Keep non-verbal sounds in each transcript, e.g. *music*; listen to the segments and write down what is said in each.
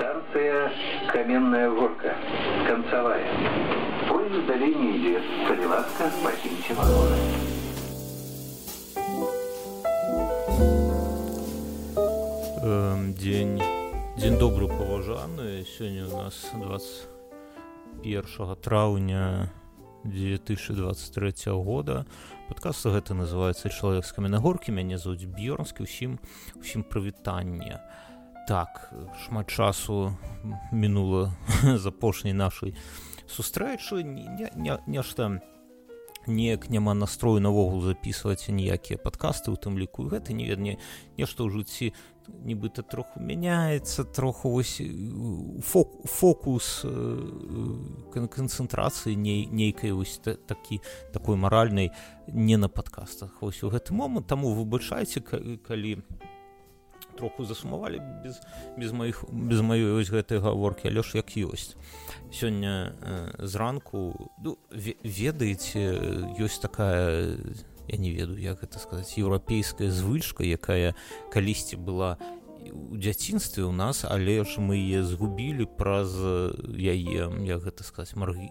Станция Каменная Горка. Концевая. Поезд в долине идет. Солеватка, покиньте вагоны. День, дзень добры паважаны сёння у нас 21 траўня 2023 года подкаст гэта называется чалавек з каменнагоркі мяне зовут б'ёрнскі ўсім усім прывітанне так шмат часу мінула *laughs* з апошняй нашай сустрэчы. Нешта неяк няма настрою навогул записываць ніякія подкасты у тым ліку гэта не ведне нешта ў жыцці нібыта троху мяняецца троху вось фок, фокус канцэнтрацыі не, нейкай вось такі такой маральнай не на падкастах. Вось у гэты момант. Таму выбачайце калі троху засумавалі без без маіх без маёй ось гэтай гаворкі але ж як ёсць. Сёння э, зранку ну, ведаеце ёсць такая я не ведаю як гэта сказаць еўрапейская звычка якая калісьці была у дзяцінстве у нас але ж мы е згубілі праз яе як гэта сказаць маргі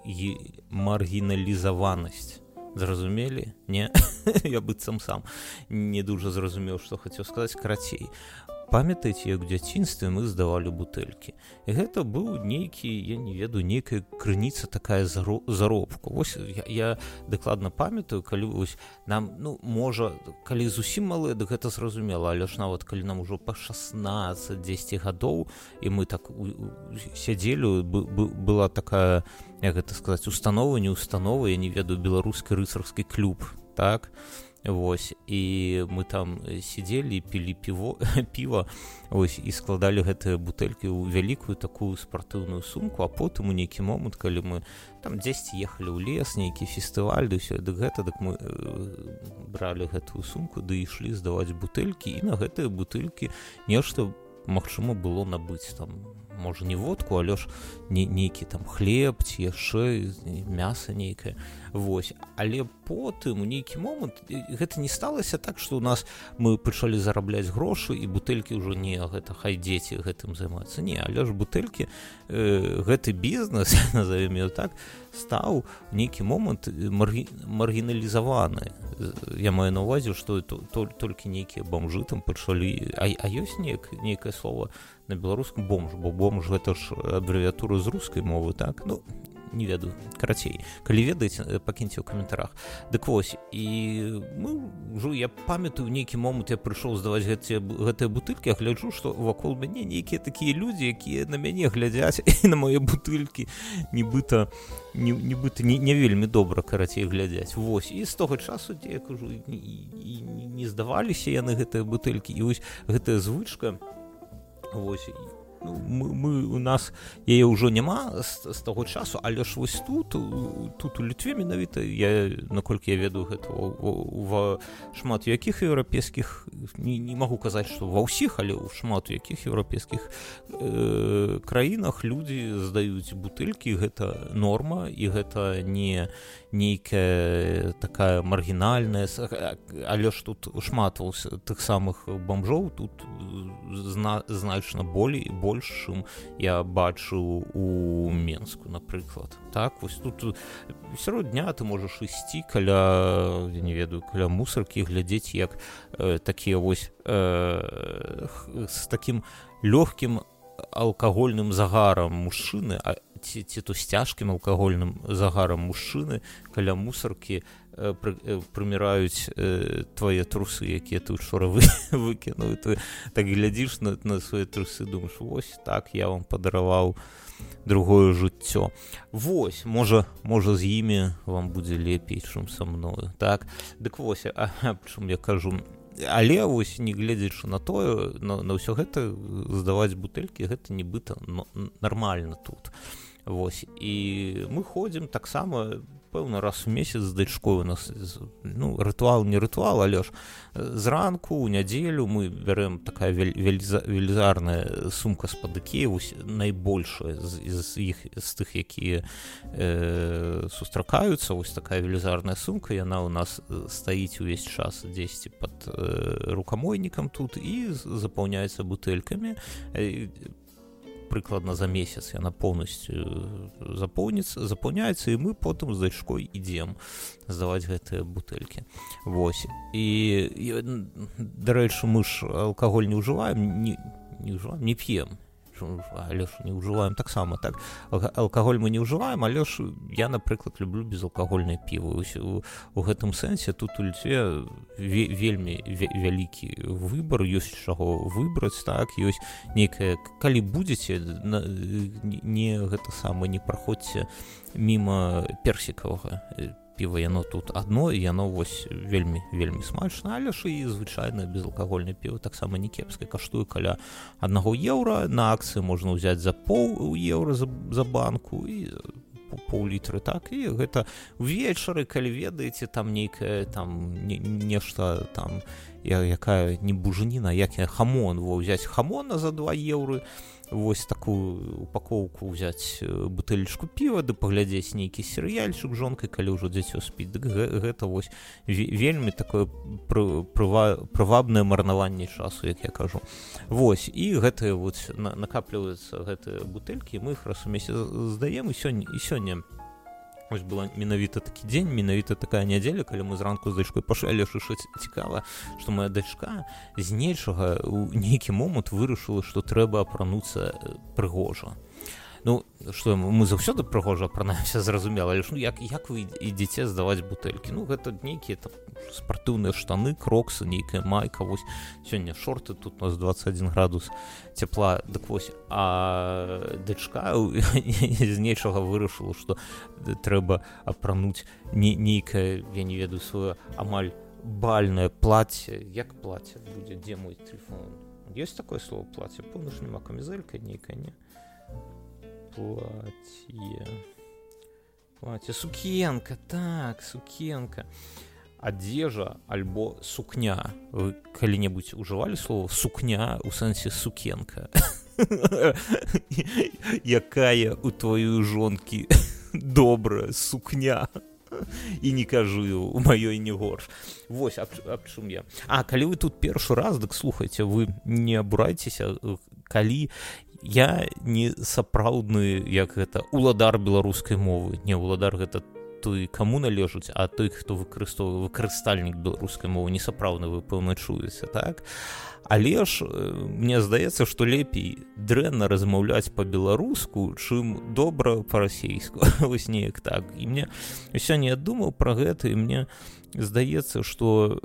маргіналізаванасць. Зразумелі? Не? *laughs* Я быццам сам не дужа зразумеў што хацеў сказаць карацей памятаеце як дзяцінстве мы здавалі бутэлькі. Гэта быў нейкі я не ведаю нейкая крыніца такая заробку. Вось я, я дакладна памятаю калі вось нам ну можа калі зусім малыя дык гэта зразумела але ж нават калі нам ужо па 16 10 гадоў і мы так сядзелі была такая як гэта сказаць установа не установа я не ведаю беларускі рыцарскі клуб так? і Вось. І мы там сидзелі пілі піво *laughs* піва ось і складалі гэтыя бутэлькі ў вялікую такую спартыўную сумку а потым у нейкі момант калі мы там дзесьці ехалі ў лес нейкі фестываль ды ўсё дык гэта дык мы э, бралі гэтую сумку ды ішлі здаваць бутэлькі і на гэтыя бутылькі нешта магчыма было набыць там можа не водку але ж не нейкі там хлеб ці яшчэ мяса нейкае. Вось. Але потым у нейкі момант гэта не сталася так што у нас мы пачалі зарабляць грошы і бутэлькі ўжо не гэта хай дзеці гэтым займаюцца не але ж бутэлькі э, гэты бізнес *laughs* назовем так стаў нейкі момант маргі, маргіналізаваны. Я маю на увазе што то, то, толькі нейкія бомжы там пачалі а, а ёсць неяк нейкае слово на беларускам бомж бо бомж гэта ж абрэвіатура з рускай мовы так? Ну не ведаю карацей. Калі ведаеце э, пакіньце ў каментарах. Дык вось і мы ўжо я памятаю нейкі момант я прыйшоў здаваць гэтыя гэтыя бутылькі гляджу што вакол мяне нейкія такія людзі якія на мяне глядзяць *laughs* на мае бутылькі. Нібыта нібыта не, не вельмі добра карацей глядзяць. Вось і з того часу дзе я кажу не, не здаваліся яны гэтыя бутылькі. І вось гэтая звычка Вось ну, мы, мы у нас яе ўжо няма з, з таго часу але ж вось тут тут у літве менавіта я наколькі я ведаю гэта в шмат якіх еўрапейскіх не, не магу казаць што ва ўсіх але ў шмат якіх еўрапейскіх э, краінах людзі здаюць бутылькі гэта норма і гэта не нейкая такая маргінальная але ж тут шмат тых самых бомжоў тут зна, значна болей большым я бачыў у менску напрыклад так вось тут сярод дня ты можаш ісці каля я не ведаю каля мусаркі глядзець як э, такія вось э, з таким лёгкім алкагольным загарам мужчыны а ці, ці то з цяжкім алкагольным загарам мужчыны каля мусаркі э, пры, э, прыміраюць э, твае трусы якія ты учора вы *laughs* выкінуў. Ты так глядзіш на, на свае трусы думаеш вось так я вам падараваў другое жыццё Вось можа можа з імі вам будзе лепей чым са мною так? Дык вось чым я кажу? Але вось не гледзячы на тое на, на ўсё гэта здаваць бутэлькі гэта нібыта нармальна тут. а Вось і мы ходзім таксама пэўна раз у месяц з дачкой у нас ну рытуал не рытуал але ж зранку у нядзелю мы бярэм такая велізарная сумка з-пад ікеус найбольшая з іх з тых якія э, сустракаюцца вось такая велізарная сумка яна у нас стаіць увесь час дзесьці под э, рукамойнікам тут і запаўняецца бутэлькамі прыкладна за месяц яна поўнасцю запоўніцца запаўняецца і мы потым з дачкой ідзем здаваць гэтыя бутэлькі. Восьось і, і дарэчы мы ж алкаголь не ўжываем не, не ўжываем не п'ем але ж не ўжываем таксама так. Алкаголь мы не ўжываем але ж я напрыклад люблю безалкагольнае піва у гэтым сэнсе тут у льце вельмі вялікі выбор ёсць чаго выбраць так ёсць нейкая калі будзеце не гэта сама не праходзьце мімо персікавага піва яно тут адно і яно вось вельмі вельмі смачна але ж і звычайна безалкагольнае піва таксама не кепскай каштуе каля аднаго еўра на акцыі можна ўзяць за пол еўра за, за банку і пол-літры так і гэта увечары калі ведаеце там нейкае там не, нешта там якая не бужаніна як я хамон во ўзяць хамона за два еўры вось такую упаковку взять бутылечку піва да паглядзець нейкі серыяльчык жонкай калі ўжо дзіцё спіць. Дык гэта вось вельмі такое прывабнае марнаванне часу як я кажу. Вось і гэтыя вот накапліваюцца гэтыя бутэлькі мы іх раз у месяц здаем і сёння і сёння Ось была менавіта такі дзень менавіта такая нядзеля калі мы зранку з дачкой пашалі шышаць цікава што моя дачка з нечага у нейкі момант вырашыла што трэба апрануцца прыгожа ну что мы заўсёды прыгожа апранаемся *laughs* зразумела лишь ну як як вы ідзеце здаваць бутэлькі ну гэта нейкія там спартыўныя штаны кроксы нейкая майка вось сёння шорты тут у нас 21 градус цепла дык вось. А дачка *laughs* з нечага вырашыла что трэба апрануць не нейкае я не ведаю сваё амаль бальное платье. Як платье будзе дзе мой телефон? Есть такое слово платье помнишь няма камізелька нейкая не платье. Платье. Сукенка так сукенка. Одежа альбо сукня. Вы калі-небудзь ужывалі слово сукня у сэнсе сукенка *laughs* якая у твою жонкі добрая сукня. І не кажу у маёй не горш. Восьось аб, аб чым я. А калі вы тут першы раз дык слухайце вы не абурайцеся калі я не сапраўдны як гэта уладар беларускай мовы. Не уладар гэта той каму належуць а той хто выкарыстоўвае выкарыстальнік беларускай мовы. Не сапраўдны вы пэўна чуеце так? Але ж мне здаецца што лепей дрэнна размаўляць по-беларуску чым добра па-расейску. *laughs* Вось неяк так. І мне сёння я думаў пра гэта і мне здаецца што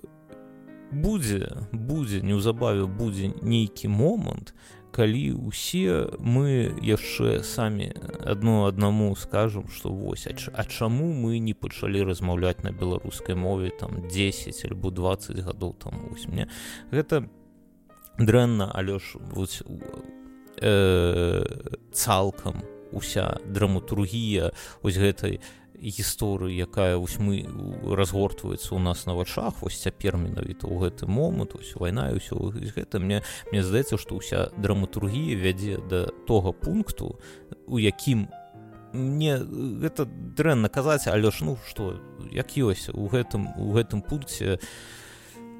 будзе будзе неўзабаве будзе нейкі момант калі усе мы яшчэ самі адно аднаму скажам што вось а чаму мы не пачалі размаўляць на беларускай мове там 10 альбо 20 гадоў там вось мне гэта дрэнна але ж вось э, цалкам уся драматургія ось гэтай гісторыі якая вось мы разгортваецца ў нас на вачах вось цяпер менавіта ў гэты момант ось вайна і ўсё. Гэта мне мне здаецца што ўся драматургія вядзе да того пункту у якім мне гэта дрэнна казаць але ж ну што як ёсць у гэтым у гэтым пункце у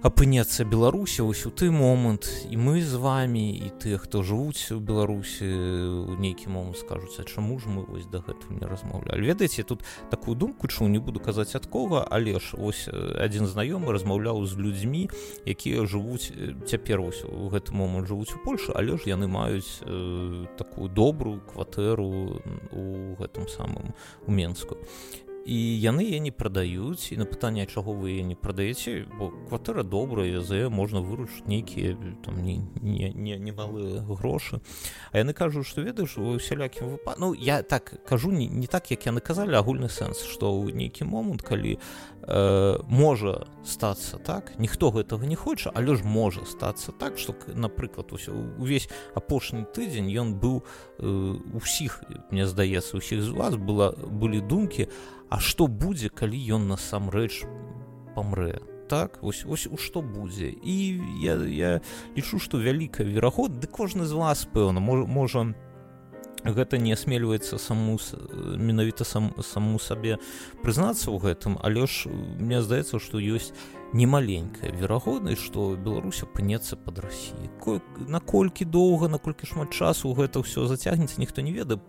апынецца беларусі вось у той момант. І мы з вами і тыя хто жывуць у беларусі у нейкі момант скажуць чаму ж мы вось дагэтуль не размаўлялі? Ведаеце тут такую думку чу не буду казаць ад кого але ж ось адзін знаёмы размаўляў з людзьмі якія жывуць цяпер вось у гэты момант жывуць у польльше але ж яны маюць э, такую добрую кватэру у гэтым самым у менску і яны я не прадаюць і на пытанне чаго вы не прадаеце бо кватэра добрая за можна выручыць нейкія там не немалыя не, не грошы. А яны кажуць што ведаеш у сялякім выпад ну я так кажу не, не так як яны казалі агульны сэнс што ў нейкі момант калі э, можа стацца так ніхто гэтага не хоча але ж можа стацца так што напрыклад увесь апошні тыдзень ён быў э, усіх мне здаецца усіх з вас была былі думкі а А што будзе, калі ён насамрэч памрэ? Так ось, ось у што будзе і я, я лічу што вялікая верагод ды кожны з вас пэўна можа, гэта не асмельваецца саму менавіта сам саму сабе прызнацца ў гэтым але ж мне здаецца што ёсць немаленькая верагоднасць што беларусь апынецца под рассіі наколькі доўга наколькі шмат часу гэта ўсё зацягнецца ніхто не ведае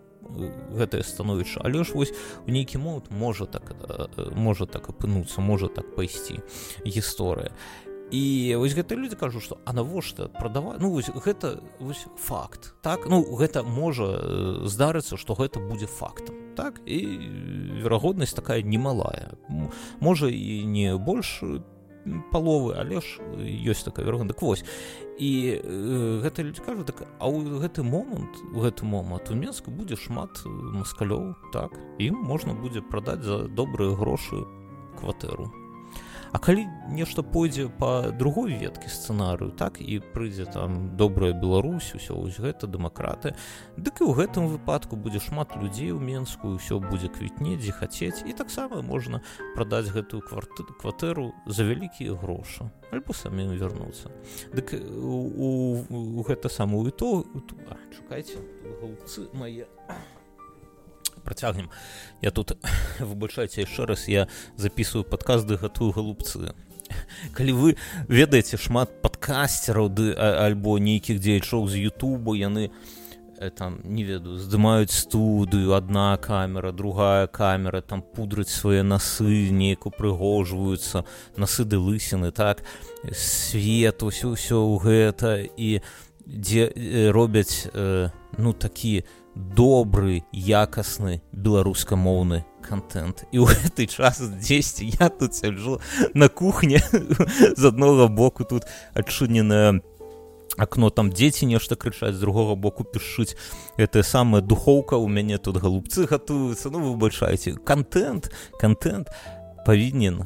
гэтае становішча але ж вось у нейкі момант можа так можа так апынуцца можа так пайсці гісторыя і вось гэта люди кажу что а навошта прадаваць ну вось гэта вось факт так? Ну гэта можа здарыцца что гэта будзе фактам так? І верагоднасць такая немалая. Можа і не больш паловы але ж ёсць такая верагодна так вось. І э, гэта кажу так а ў гэты момант у гэты момант у менску будзе шмат маскалёў так ім можна будзе прадаць за добрыя грошы кватэру А калі нешта пойдзе по другой веткі сцэнарыю так і прыйдзе там добрая Беларусь усё вось гэта дэмакраты дык і ў гэтым выпадку будзе шмат людзей у менскую ўсё будзе квітнець дзе хацець і таксама можна прадаць гэтую кварты кватэру за вялікія грошы альбо самім вярнуцца. Дык у, у, у гэта самую то чакайце галцы мае. а працягнем. Я тут *laughs* выбачайце яшчэ раз я записываю падказды гатую галубцы. *laughs* Калі вы ведаеце шмат падкасцераў ды альбо нейкіх дзеячоў з Ютубу яны э, там не ведаю здымаюць студыю одна камера другая камера там пудраць свае насы нейку прыгожваюцца насы ды лысіны так? Свет усё ўсё ў гэта і дзе э, робяць э, ну такі добры якасны беларускамоўны контент. І ў гэты час 10 я тут сяджу на кухне з аднога боку тут адчыненая акно там дзеці нешта крычаць з другога боку пішуць гэтая самая духоўка у мяне тут галубцы гатуюцца. Ну выбачайце контент контент павінен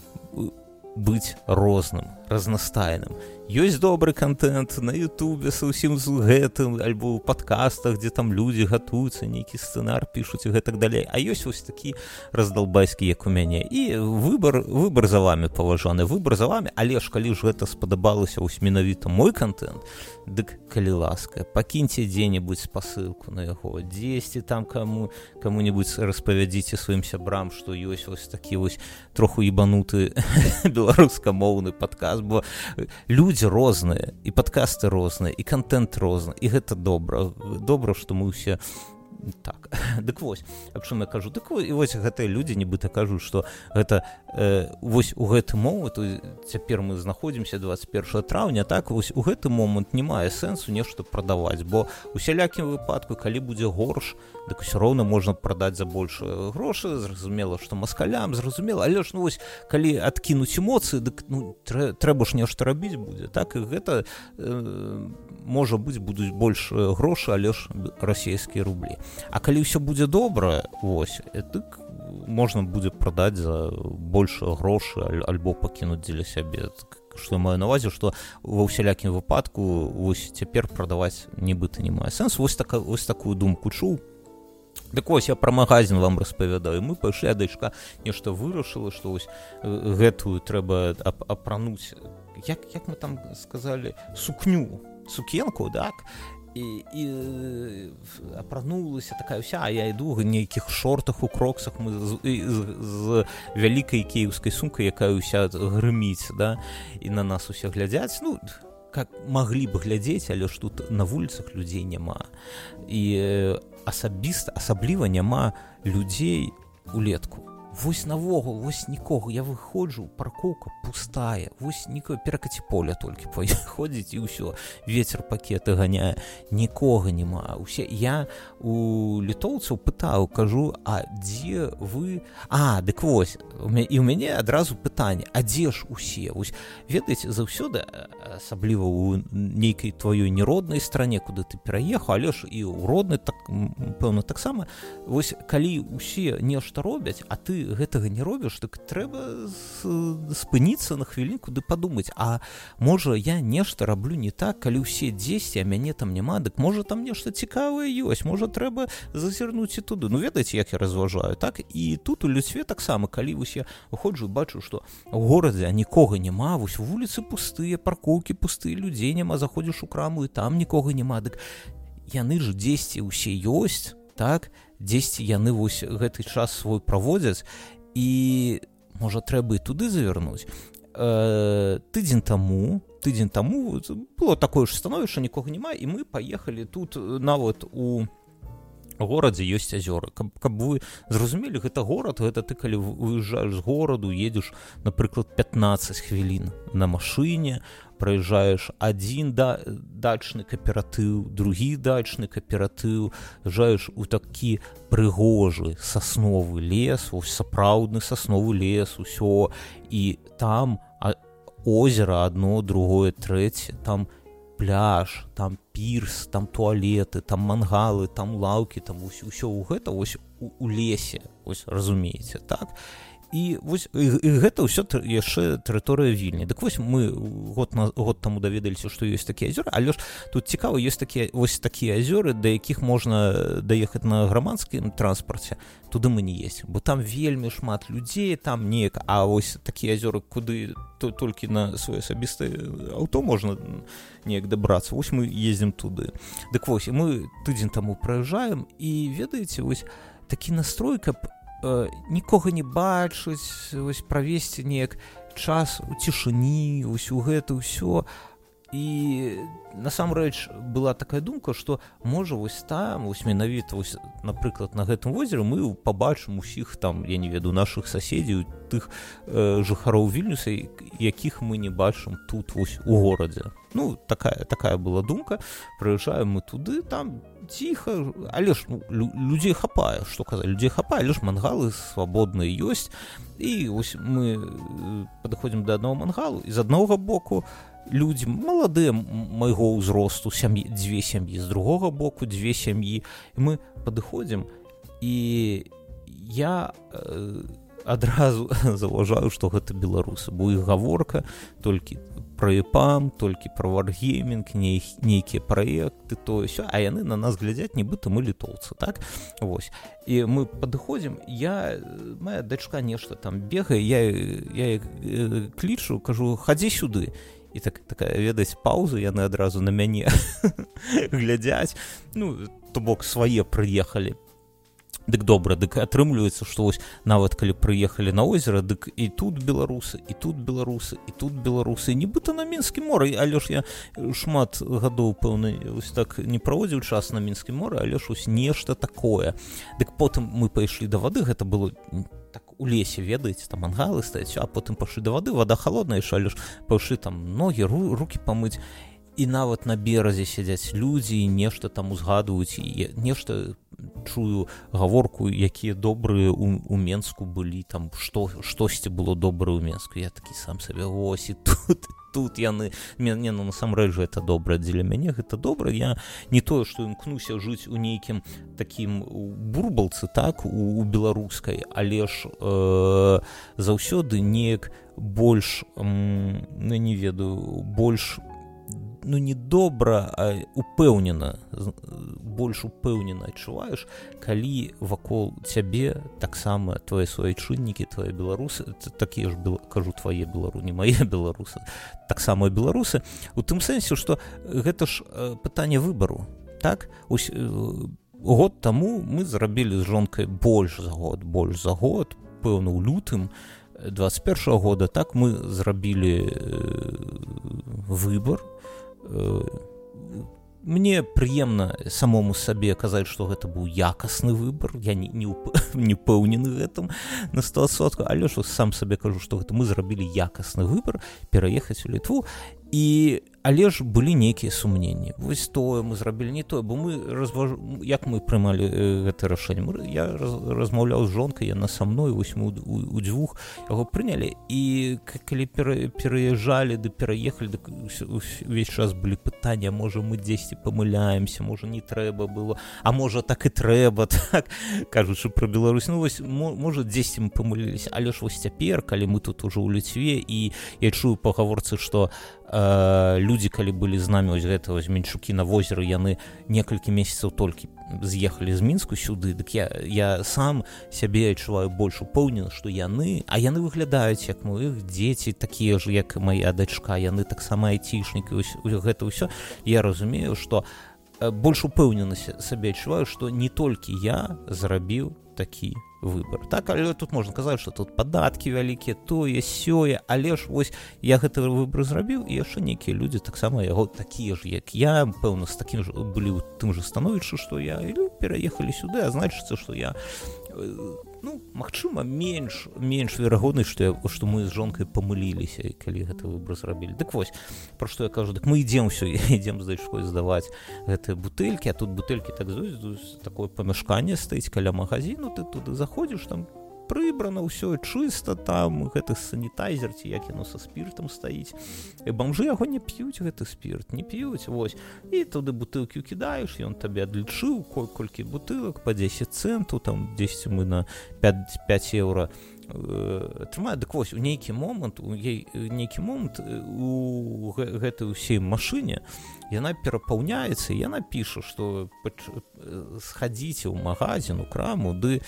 быць розным разнастайным. Ёсць добры контент на Ютубе са ўсім з гэтым альбо ў падкастах дзе там людзі гатуюцца нейкі сцэнар пішуць і гэтак далей. А ёсць вось такі раздалбайскі як у мяне. І выбор выбор за вами паважаны выбор за вами але ж калі ж гэта спадабалася ось менавіта мой контент дык калі ласка пакіньце дзе-небудзь спасылку на яго. Дзесьці там кому кому-нибудь распавядзіце сваім сябрам што ёсць вось такі вось троху ебануты *laughs* беларускамоўны падказ бо людзі розныя і падкасты розныя і контент розны і гэта добра добра што мы ўсе так *laughs* дык вось аб чым я кажу? Дык і вось гэтыя людзі нібыта кажуць што гэта э, вось у гэты момант цяпер мы знаходзімся 21 траўня так вось у гэты момант не мае сэнсу нешта прадаваць бо у сялякім выпадку калі будзе горш дык усё роўна можна прадаць за больш грошы зразумела што маскалям зразумела. Але ж ну вось калі адкінуць эмоцыі дык ну, трэ, трэба ж нешта рабіць будзе так і гэта э, можа быць будуць больш грошы але ж расійскія рублі А калі ўсё будзе добра вось дык можна будзе прадаць за больш грошы альбо пакінуць дзеля сябе. Што маю навазе што ва ўсялякім выпадку вось цяпер прадаваць нібыта не мае сэнс. Вось так вось такую думку чуў. Дык вось я пра магазин вам распавядаю. Мы пайшлі дачка нешта вырашыла што вось гэтую трэба апрануць. Як як мы там сказалі сукню сукенку так і, і апранулася такая вся я іду в нейкіх шортах у кроксах мы з, з, з вялікай кіеўскай сумкай якая ўся грыміць да і на нас усе глядзяць. Ну как маглі бы глядзець але ж тут на вуліцах людзей няма. І асабіста асабліва няма людзей улетку вось навогул вось нікога. Я выходжу паркоўка пустая вось нікое перакаці поля толькі *laughs* ходзіць і ўсё. Ветер пакеты ганяе нікога няма. Усе я у літоўцаў пытаў кажу а дзе вы? А дык вось і у мяне адразу пытанне а дзе ж усе? Вось ведаеце заўсёды асабліва у нейкай тваёй нероднай стране куды ты пераехаў але ж і ў родны так пэўна таксама. Вось калі усе нешта робяць а ты гэтага не робіш так трэба спыніцца на хвілінку ды падумаць а можа я нешта раблю не так калі ўсе дзесьці а мяне там няма дык можа там нешта цікавае ёсць можа трэба зазірнуць і туды. Ну ведаеце як я разважаю так? І тут у людстве таксама калі вось я выходжу бачу што горадзе нікога няма вось вуліцы пустыя паркоўкі пустыя людзей няма заходзіш у краму і там нікога няма дык яны ж дзесьці ўсе ёсць так дзесьці яны вось гэты час свой праводзяць і можа трэба і туды завярнуць. Э, тыдзень таму тыдзень таму было такое ж становішча нікога няма і мы паехалі тут нават у горадзе ёсць азёры. Каб, каб вы зразумелі гэта горад гэта ты калі выязджаеш з гораду едзеш напрыклад 15 хвілін на машыне праязджаеш адзін да дачны кааператыў другі дачны кааператыў жаеш у такі прыгожы сасновы лес ось сапраўдны сасновы лес усё. І там озера одно другое трэцяе там пляж там пірс там туалеты там мангалы там лаўкі там ўсё ў гэта вось у, у лесе ось разумееце так? і вось і, і гэта ўсё яшчэ тэрыторыя вільні дык вось мы год на год таму даведаліся што ёсць такія азёры. Але ж тут цікава ёсць такія вось такія азёры да якіх можна даехаць на грамадскім транспарце туды мы не есть бо там вельмі шмат людзей там неяк. А вось такія азёры куды то толькі на свой асабісты аўто можна неяк дабрацца вось мы ездзім туды. Дык вось мы тыдзень таму праязджаем і ведаеце вось такі настрой каб э, нікога не бачыць вось правесці неяк час у цішыні ось у гэта ўсё. І насамрэч была такая думка что можа вось там вось менавіта напрыклад на гэтым возеры мы побачым усіх там я не веду наших соседзяў тых э, жыхароў вільнюса якіх мы не бачым тут вось у горадзе ну такая такая была думка. Прыязджаем мы туды там ціха але ж ну, лю, людзей хапае что казаць людзей хапае лишь мангалы свабодныя ёсць і ось мы э, падыходзім да аднаго мангалу з аднаго боку людзі маладыя майго ўзросту сям'і дзве сям'і з другога боку дзве сям'і мы падыходзім і я э, адразу *laughs* заўважаю што гэта беларусы. Бо іх гаворка толькі пра іпам толькі пра варгеймінг не нейкія праекты то ўсё а яны на нас глядзяць нібыта мы літоўцы так? Вось. І мы падыходзім я моя дачка нешта там бегае я я э, клічу кажу хадзі сюды і так такая ведаць паузу яны адразу на мяне *laughs* глядзяць. Ну то бок свае прыехалі дык добра дык атрымліваецца што вось нават калі прыехалі на озера дык і тут беларусы і тут беларусы і тут беларусы. Нібыта на мінскі моры але ж я шмат гадоў пэўны ось так не праводзіў час на мінскі моры але ж ось нешта такое. Дык потым мы пайшлі да вады гэта было так у лесе ведаеце там ангалы стаць а потым пашы да вады вода холодная шалю ж паўшы там ногі ру руки памыць. І нават на беразе сядзяць людзі нешта там узгадваюць і нешта чую гаворку якія добрыя у, у менску былі там што штосьці было добрае ў менску. Я такі сам сабе вось і тут тут яны мяне ну насамрэч жа это добра дзеля мяне гэта добра. Я не тое што імкнуся жыць у нейкім такім бурбалцы так у, у беларускай але ж э, заўсёды неяк больш э, ну, не ведаю больш у ну не добра а упэўнена больш упэўнена адчуваеш калі вакол цябе таксама твае суайчыннікі твае беларусы такія ж был, кажу твае белару не мае беларусы таксама беларусы у тым сэнсе што гэта ж пытанне выбару так? Ось год таму мы зрабілі з жонкай больш за год больш за год пэўна ў лютым 21 -го года так мы зрабілі выбор Э, мне прыемна самому сабе казаць што гэта быў якасны выбор. Я не не, *laughs* не пэўнены гэтым на стосотку але ж сам сабе кажу што гэта мы зрабілі якасны выбор пераехаць у літву і але ж былі нейкія сумненні вось тое мы зрабілі не тое бо мы разваж... як мы прымалі гэта рашэнне? Я раз, размаўляў з жонкай яна са мной вось мы у дзвюх яго прынялі. І калі пераязджалі ды пераехалі увесь час былі пытання можа мы дзесьці памыляемся можа не трэба было а можа так і трэба *laughs* так кажучы про Беларусь. Ну вось можа дзесьці мы памыліліся. Але ж вось цяпер калі мы тут ужо ў ліцве і я чую пагаворцы што э, людзі калі былі з намі ось гэта вось меншукі на возеры яны некалькі месяцаў толькі з'ехалі з мінску сюды дык я я сам сябе адчуваю больш упэўнена што яны а яны выглядаюць як моих дзеці такія ж як моя дачка яны таксама айцішнікі гэта ўсё я разумею что больш упэўнена сабе адчуваю што не толькі я зрабіў такі выбор. Так але тут можна казаць что тут падаткі вялікія тое сёе але ж вось я гэты выбор зрабіў і яшчэ нейкія людзі таксама яго такія ж як я пэўна з такім ж былі тым же становішчы што я пераехалі сюды а значыцца што я ну магчыма менш менш верагоднасць што я што мы з жонкай памыліліся калі гэты выбор зрабілі. Дык вось пра што я кажу дык мы ідзем ўсё *laughs* ідзем здачкой здаваць гэтыя бутэлькі а тут бутэлькі так такое памяшканне стаіць каля магазіну ты туды заходзіш там прыбрана ўсё чыста там гэты санітайзер ці як яно са спіртам стаіць і бомжы яго не п'юць гэты спірт не п'юць вось і туды бутылкі кідаеш ён табе адлічыў колькі бутылак по 10 центу там 10 мы на 5 5 еўра трымаю дык вось у нейкі момант у ей нейкі момант у гэтай усей машыне яна перапаўняецца яна піша што схадзіце ў магазин у краму ды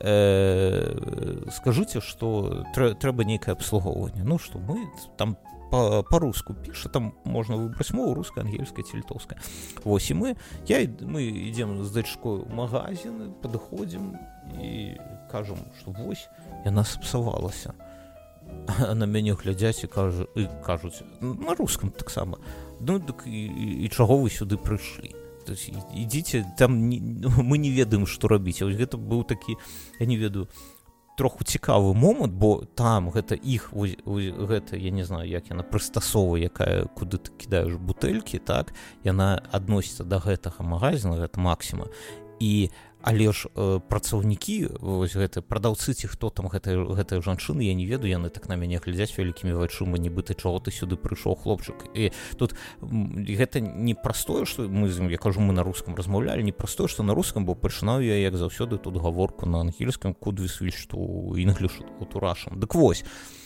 э, скажите что трэ, трэба нейкае абслугоўванне ну что мы там по-руску по піша там можна выбраць мову руская ангельская ці літоўская восьось і мы я мы ідзем з дачкой магазины падыходзім і кажам что вось яна сапсавалася на мяне глядзяць і кажу і кажуць на рускам таксама ну дык і, і чаго вы сюды прыйшлі ідзіце там не, *laughs* мы не ведаем што рабіць ось гэта быў такі я не ведаю троху цікавы момант бо там гэта іх гэта я не знаю як яна прыстасова якая куды ты кідаеш бутэлькі так яна адносіцца да гэтага магазина гэта максіма. І але ж э, працаўнікі вось гэты прадаўцы ці хто там гэтай гэтай жанчыны я не ведаю яны так на мяне глядзяць вялікімі вачыма нібыта чаго ты сюды прыйшоў хлопчык. І тут гэта не простое что мы з я кажу мы на рускам размаўлялі не простое что на рускам бо пачынаю я як заўсёды тут гаворку на ангельскам кудвісві што інгліш турашам дык вось мы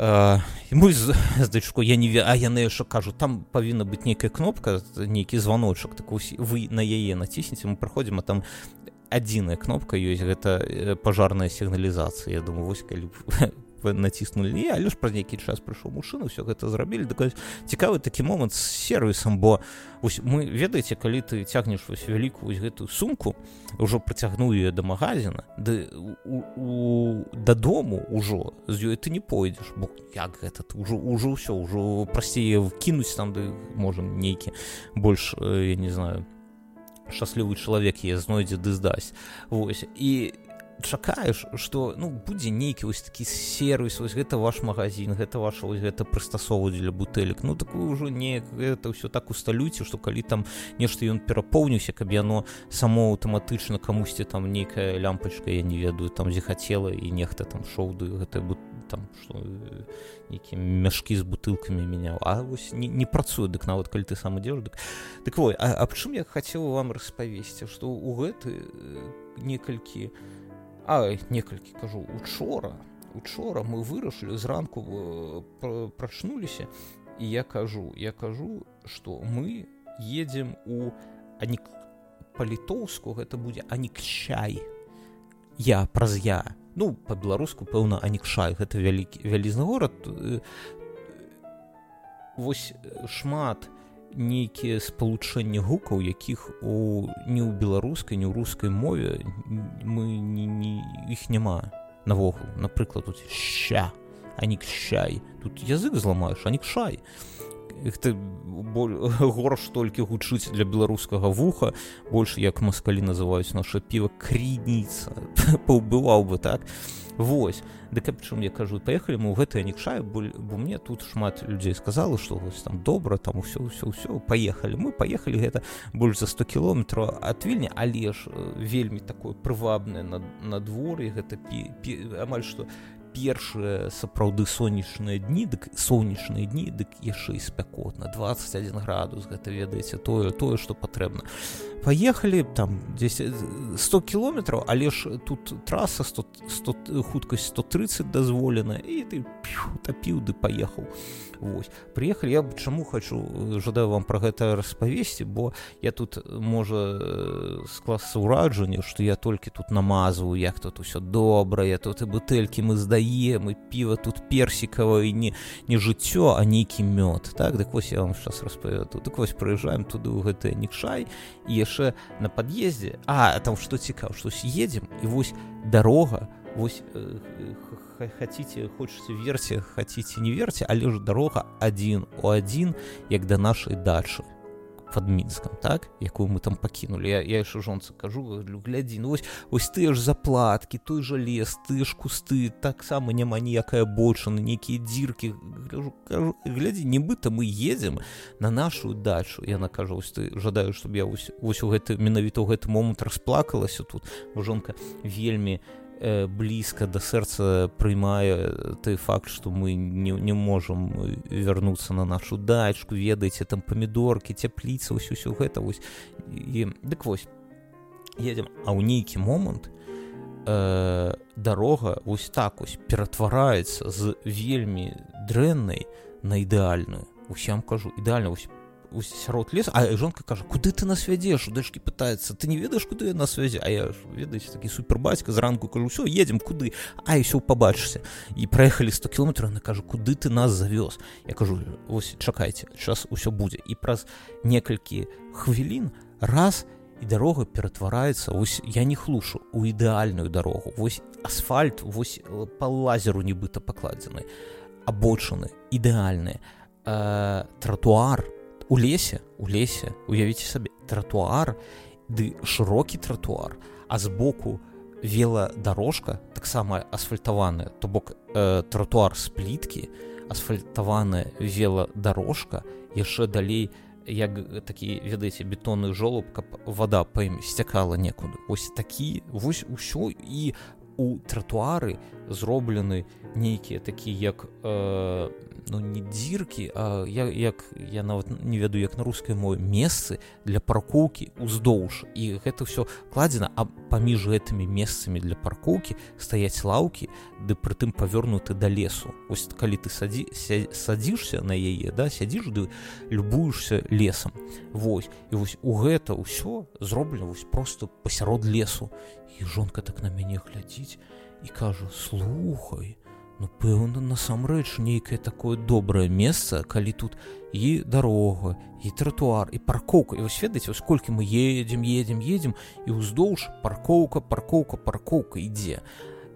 з, *laughs* з дачку я не а яны яшчэ кажу там павінна быць нейкая кнопка нейкі званочак так вы на яе націсніце мы праходзім а там адзіная кнопка ёсць гэта пажарная сігналізацыя я думаю вось калі *laughs* націснулі але ж праз нейкі час прыйшоў мужчына все гэта зрабілі так цікавы такі момант з сервісам бо ось, мы ведаеце калі ты цягнеш вось вялікую вось гэтую сумку ўжо прыцягну ее да магазина ды дадому ўжо з ёй ты не пойдзеш бо як гэта ўжо ўжо ўсё ўжо прасцей кінуць там ды можам нейкі больш я не знаю шчаслівы чалавек я знойдзе ды здаць восьось і чакаеш что ну будзе нейкі вось такі сервіс вось гэта ваш магазин гэта ваша вось гэта прыстасову для бутэлек. Ну так вы ўжо не это ўсё так усталюйце что калі там нешта ён перапоўніўся каб яно само аўтаматычна камусьці там нейкая лямпачка я не ведаю там дзе хацела і нехта там шоўды гэта там что нейкі мяшкі з бутылкамі мяняў. А вось не, не працуе дык нават калі ты сам ідзеш дык дык вой а аб чым я хацеў вам распавесці што ў гэты некалькі у а некалькі кажу учора учора мы вырашылі зранку э, прачнуліся і я кажу я кажу что мы едем у анік па-літоўску гэта будзе анікчай я праз я ну по-беларуску пэўна анікшай гэта вялікі вялізны горад э, вось шмат не нейкія спалучэнні гукаў якіх у не ў беларускай не ў рускай мове мы не, не іх няма навогул. Напрыклад тут ща анік щай тут язык зламаеш анік шай ты горш толькі гучыць для беларускага вуха больш як маскалі называюць наша піва крініца *laughs* паўбываў бы так Вось дык каб чым я кажу паехалі мы ў гэтае нікшаю бо, мне тут шмат людзей сказала што вось там добра там усё ўсё ўсё паехалі мы паехалі гэта больш за 100 кіલોметраў ад вільні але ж вельмі такое прывабнае на надвор'е гэта пі, пі, амаль што першыя сапраўды сонечныя дні дык сонечныя дні дык яшчэ і спякотна. 21 градус гэта ведаеце тое тое што патрэбна. Поехали там 10 100 кіметраў але ж тут трасса 100 100 хуткасць 130 дазволена і ты тапіў ды паехаў. Вось. Приехали я чаму хочу жадаю вам про гэта распавесці бо я тут можа скласся ўраджанне что я толькі тут намазваю як тут усё добрае тут і бутэлькі мы здаем і піва тут персікавае не не жыццё а нейкі мёд. Так дык вось я вам сейчас распавяду. Так вось прыязджаем туды ў гэты нікшай і яшчэ на пад'ездзе. А там что цікаў штось едзем і вось дарога вось хотите хочаце верце хотите не верце але ж дарога один у один як да нашай дачы под мінскам так? Якую мы там пакінули я, я яшчэ жонцы кажу говорю глядзі ну вось ось ты ж заплатки той жа лес ты ж кусты таксама няма ніякая бочана нейкія дзірки глядзі нібыта мы едзем на нашу дачу. Яна кажа ось ты жадаю чтобы я вось, вось у гэты менавіта ў гэты момант расплакалася тут жонка вельмі не блізка да сэрца прыймае той факт што мы не, не можам вярнуцца на нашу дачку ведаеце там памідоркі цяпліца ўсё ўсё гэта вось і дык вось едзем а ў нейкі момант э, дарога вось так вось ператвараецца з вельмі дрэннай на ідэальную усям кажу ідэальна вось сярод лес а жонка кажа куды ты нас вядзеш у дачки пытается ты не ведаеш куды я на связи а я ведаеце такі супербацька зранку кажу все едем куды? А ўсё побачыся і проехали 100 кіметров на кажу куды ты нас завёз? Я кажу ось чакайце сейчас усё будзе і праз некалькі хвілін раз і дарога ператвараецца ось я не хлушу у ідэальную дарогу вось асфальт вось по лазеру нібыта пакладзены абочаны ідэальныя э, тротуар у у лесе у лесе уявіце сабе тротуар ды шырокі тротуар а збоку веладарожка таксама асфальтаваная то бок э, тротуар з пліткі асфальтаваная веладарожка яшчэ далей як такі ведаеце бетонны жолуб каб вода па ім сцякала некуды. Ось такі вось усё і у тротуары зроблены нейкія такі як э, ну не дзіркі а я як я нават не веду як на рускай мове месцы для паркоўкі уздоўж і гэта ўсё кладзена а паміж гэтымі месцамі для паркоўкі стаяць лаўкі ды прытым павёрнуты да лесу. Ось калі ты садзі садзішся на яе да сядзіш ды любуешься лесам. Вось і вось у гэта ўсё зроблена вось просто пасярод лесу. І жонка так на мяне глядзіць. і кажу слухай Ну пэўна насамрэч нейкае такое добрае месца калі тут і дарога і тротуар і паркоўка і вось ведаеце вось колькі мы едзем едзем едзем і ўздоўж паркоўка паркоўка паркоўка ідзе.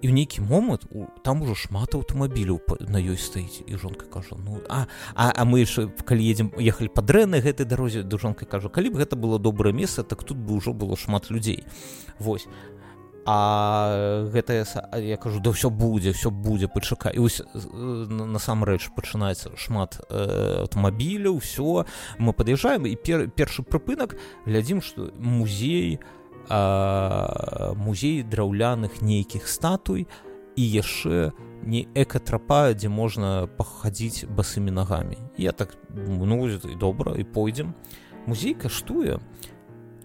І ў нейкі момант у там ужо шмат аўтамабіляў на ёй стаіць. І жонка кажа ну а а, а мы яшчэ калі едзем ехалі па дрэннай гэтай дарозе да жонка кажа калі б гэта было добрае месца так тут бы ўжо было шмат людзей восьось а гэтае я кажу да ўсё будзе все будзе пачакай. Ось насамрэч пачынаецца шмат э, аўтамабіляў все мы пад'язджаем і пер, першы прыпынак глядзім што музей а, музей драўляных нейкіх статуй і яшчэ не экатрапа дзе можна пахадзіць басымі нагамі. Я так ну і добра і пойдзем. Музей каштуе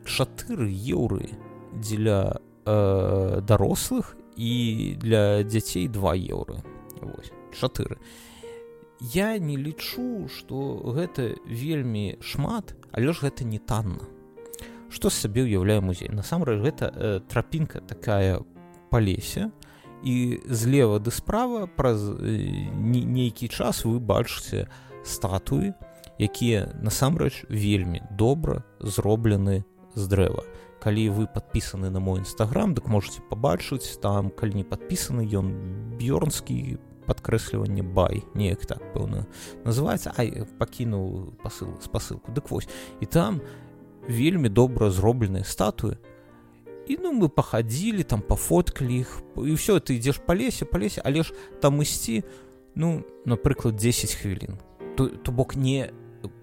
чатыры еўры дзеля э, дарослых і для дзяцей 2 еўры 4 я не лічу что гэта вельмі шмат але ж гэта не танна. Что сабе ўяўляе музей? Насамрэч гэта э, трапінка такая па лесе і злева ды справа праз э, нейкі час вы бачыце статуі якія насамрэч вельмі добра зроблены з дрэва калі вы подпісаны на мой нстаграм дык можете побачыць там калі не подпісаны ён бёрнскі подкрэсліванне бай неяк так пэўна называется ай пакінуў посыл спасылку. Дык вось. І там вельмі добра зробленыя статуі. І ну мы пахадзілі там пафоткалі іх і ўсё ты ідзеш па лесе па лесе але ж там ісці ну напрыклад 10 хвілін. То, бок не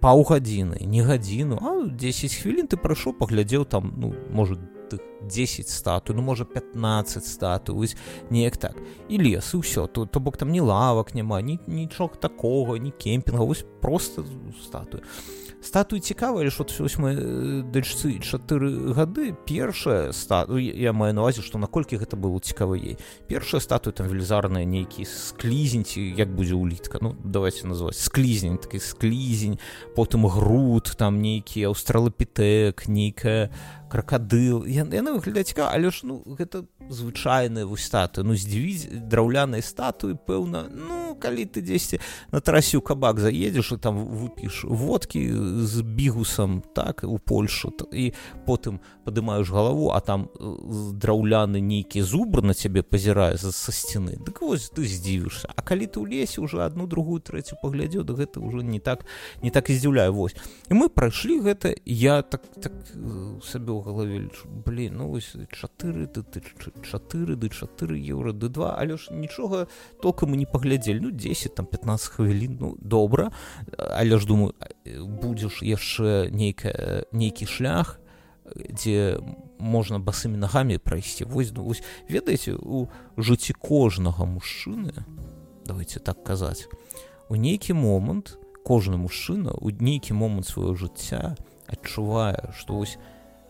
паўгадзіны не гадзіну а 10 хвілін ты прайшоў паглядзеў там ну может 10 стату ну можа 15 стату неяк так. І лес і ўсё. То то бок там не лавак няма ні нічога такога не кемпінга вось просто статую статуі цікавыя ж вось мы дачцы чатыры гады першая стату я маю навазе што наколькі гэта было цікава ей. Першая статуя там велізарная нейкі склізеньці як будзе улітка ну давайте называть склізень такі склізень потым груд там нейкі аўстралапітэк нейкая кракадыл яны выглядаюць цікава але ж ну гэта звычайная вось статуя ну здзівіць драўлянай статуі пэўна ну калі ты дзесьці на трасю кабак заедзеш і там выпіш водкі з бігусам так у польшу і потым падымаеш галаву а там драўляны нейкі зубр на цябе пазірае са сцены дык вось ты здзівішся А калі ты ў лесе уже одну другую трэцю паглядзеў да гэта ўжо не так не так і здзіўляю вось і мы прайшлі гэта я так так сабе ў галаве блин ну вось 4 ты ты 4 ды 4 еўра ды 2 але ж нічога толкам не паглядзелі ну 10 там 15 хвілін ну добра але ж думаю будзеш яшчэ нейкая нейкі шлях дзе можна басымі нагамі прайсці вось ну, вось ведаеце у жыцці кожнага мужчыны давайте так казаць у нейкі момант кожны мужчына у нейкі момант свайго жыцця адчувае што вось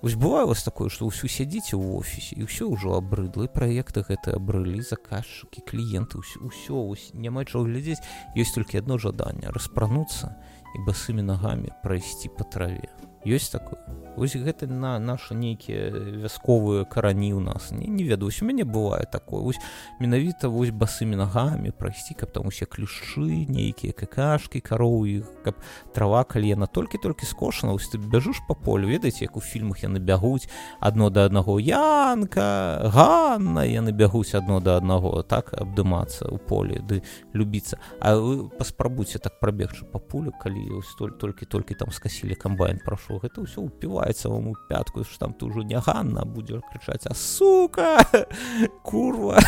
Вось бывае вас такое, што ўсё сядзіце ў офісе і ўсё ўжо абрыдла праекты гэты абрылі заказчыкі кліенты ўсё няма чаго глядзець. Ёсць толькі адно жаданне распрануцца і басымі нагамі прайсці па траве ёсць такое? Вось гэта на наша нейкія вясковыя карані ў нас. Не, не ведаюсь у мяне бывае такое. Вось менавіта вось басымі нагамі прайсці каб там усе клюшчы нейкія какашки кароў іх каб трава калі яна толькі-толькі скошана вось ты бяжуш по полю ведаеце як у фільмах яны бягуць адно да аднаго. Янка Ганна яны бягуць адно да аднаго так абдымацца ў поле ды любіцца. А вы паспрабуйце так прабегчы па пулю калі столь толькі-толькі там скасілі камбайн прашу гэта ўсё ўпівае адбіваецца вам у пятку що там ты ўжо няганна будзе крычаць а сука! *laughs* Курва!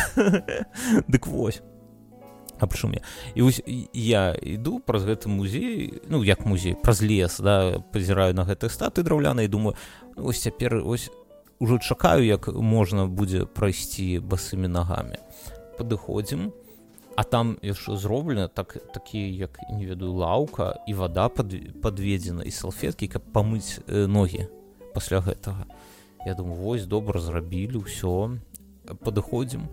Дык вось абчым я? І вось я іду праз гэты музей ну як музей праз лес да пазіраю на гэтай статы драўляна і думаю ну, ось цяпер ось ужо чакаю як можна будзе прайсці басымі нагамі падыходзім а там яшчэ зроблена так такі як не ведаю лаўка і вода подведзена і салфеткі каб памыць э, ногі пасля гэтага. Я думаю вось добра зрабілі ўсё падыходзім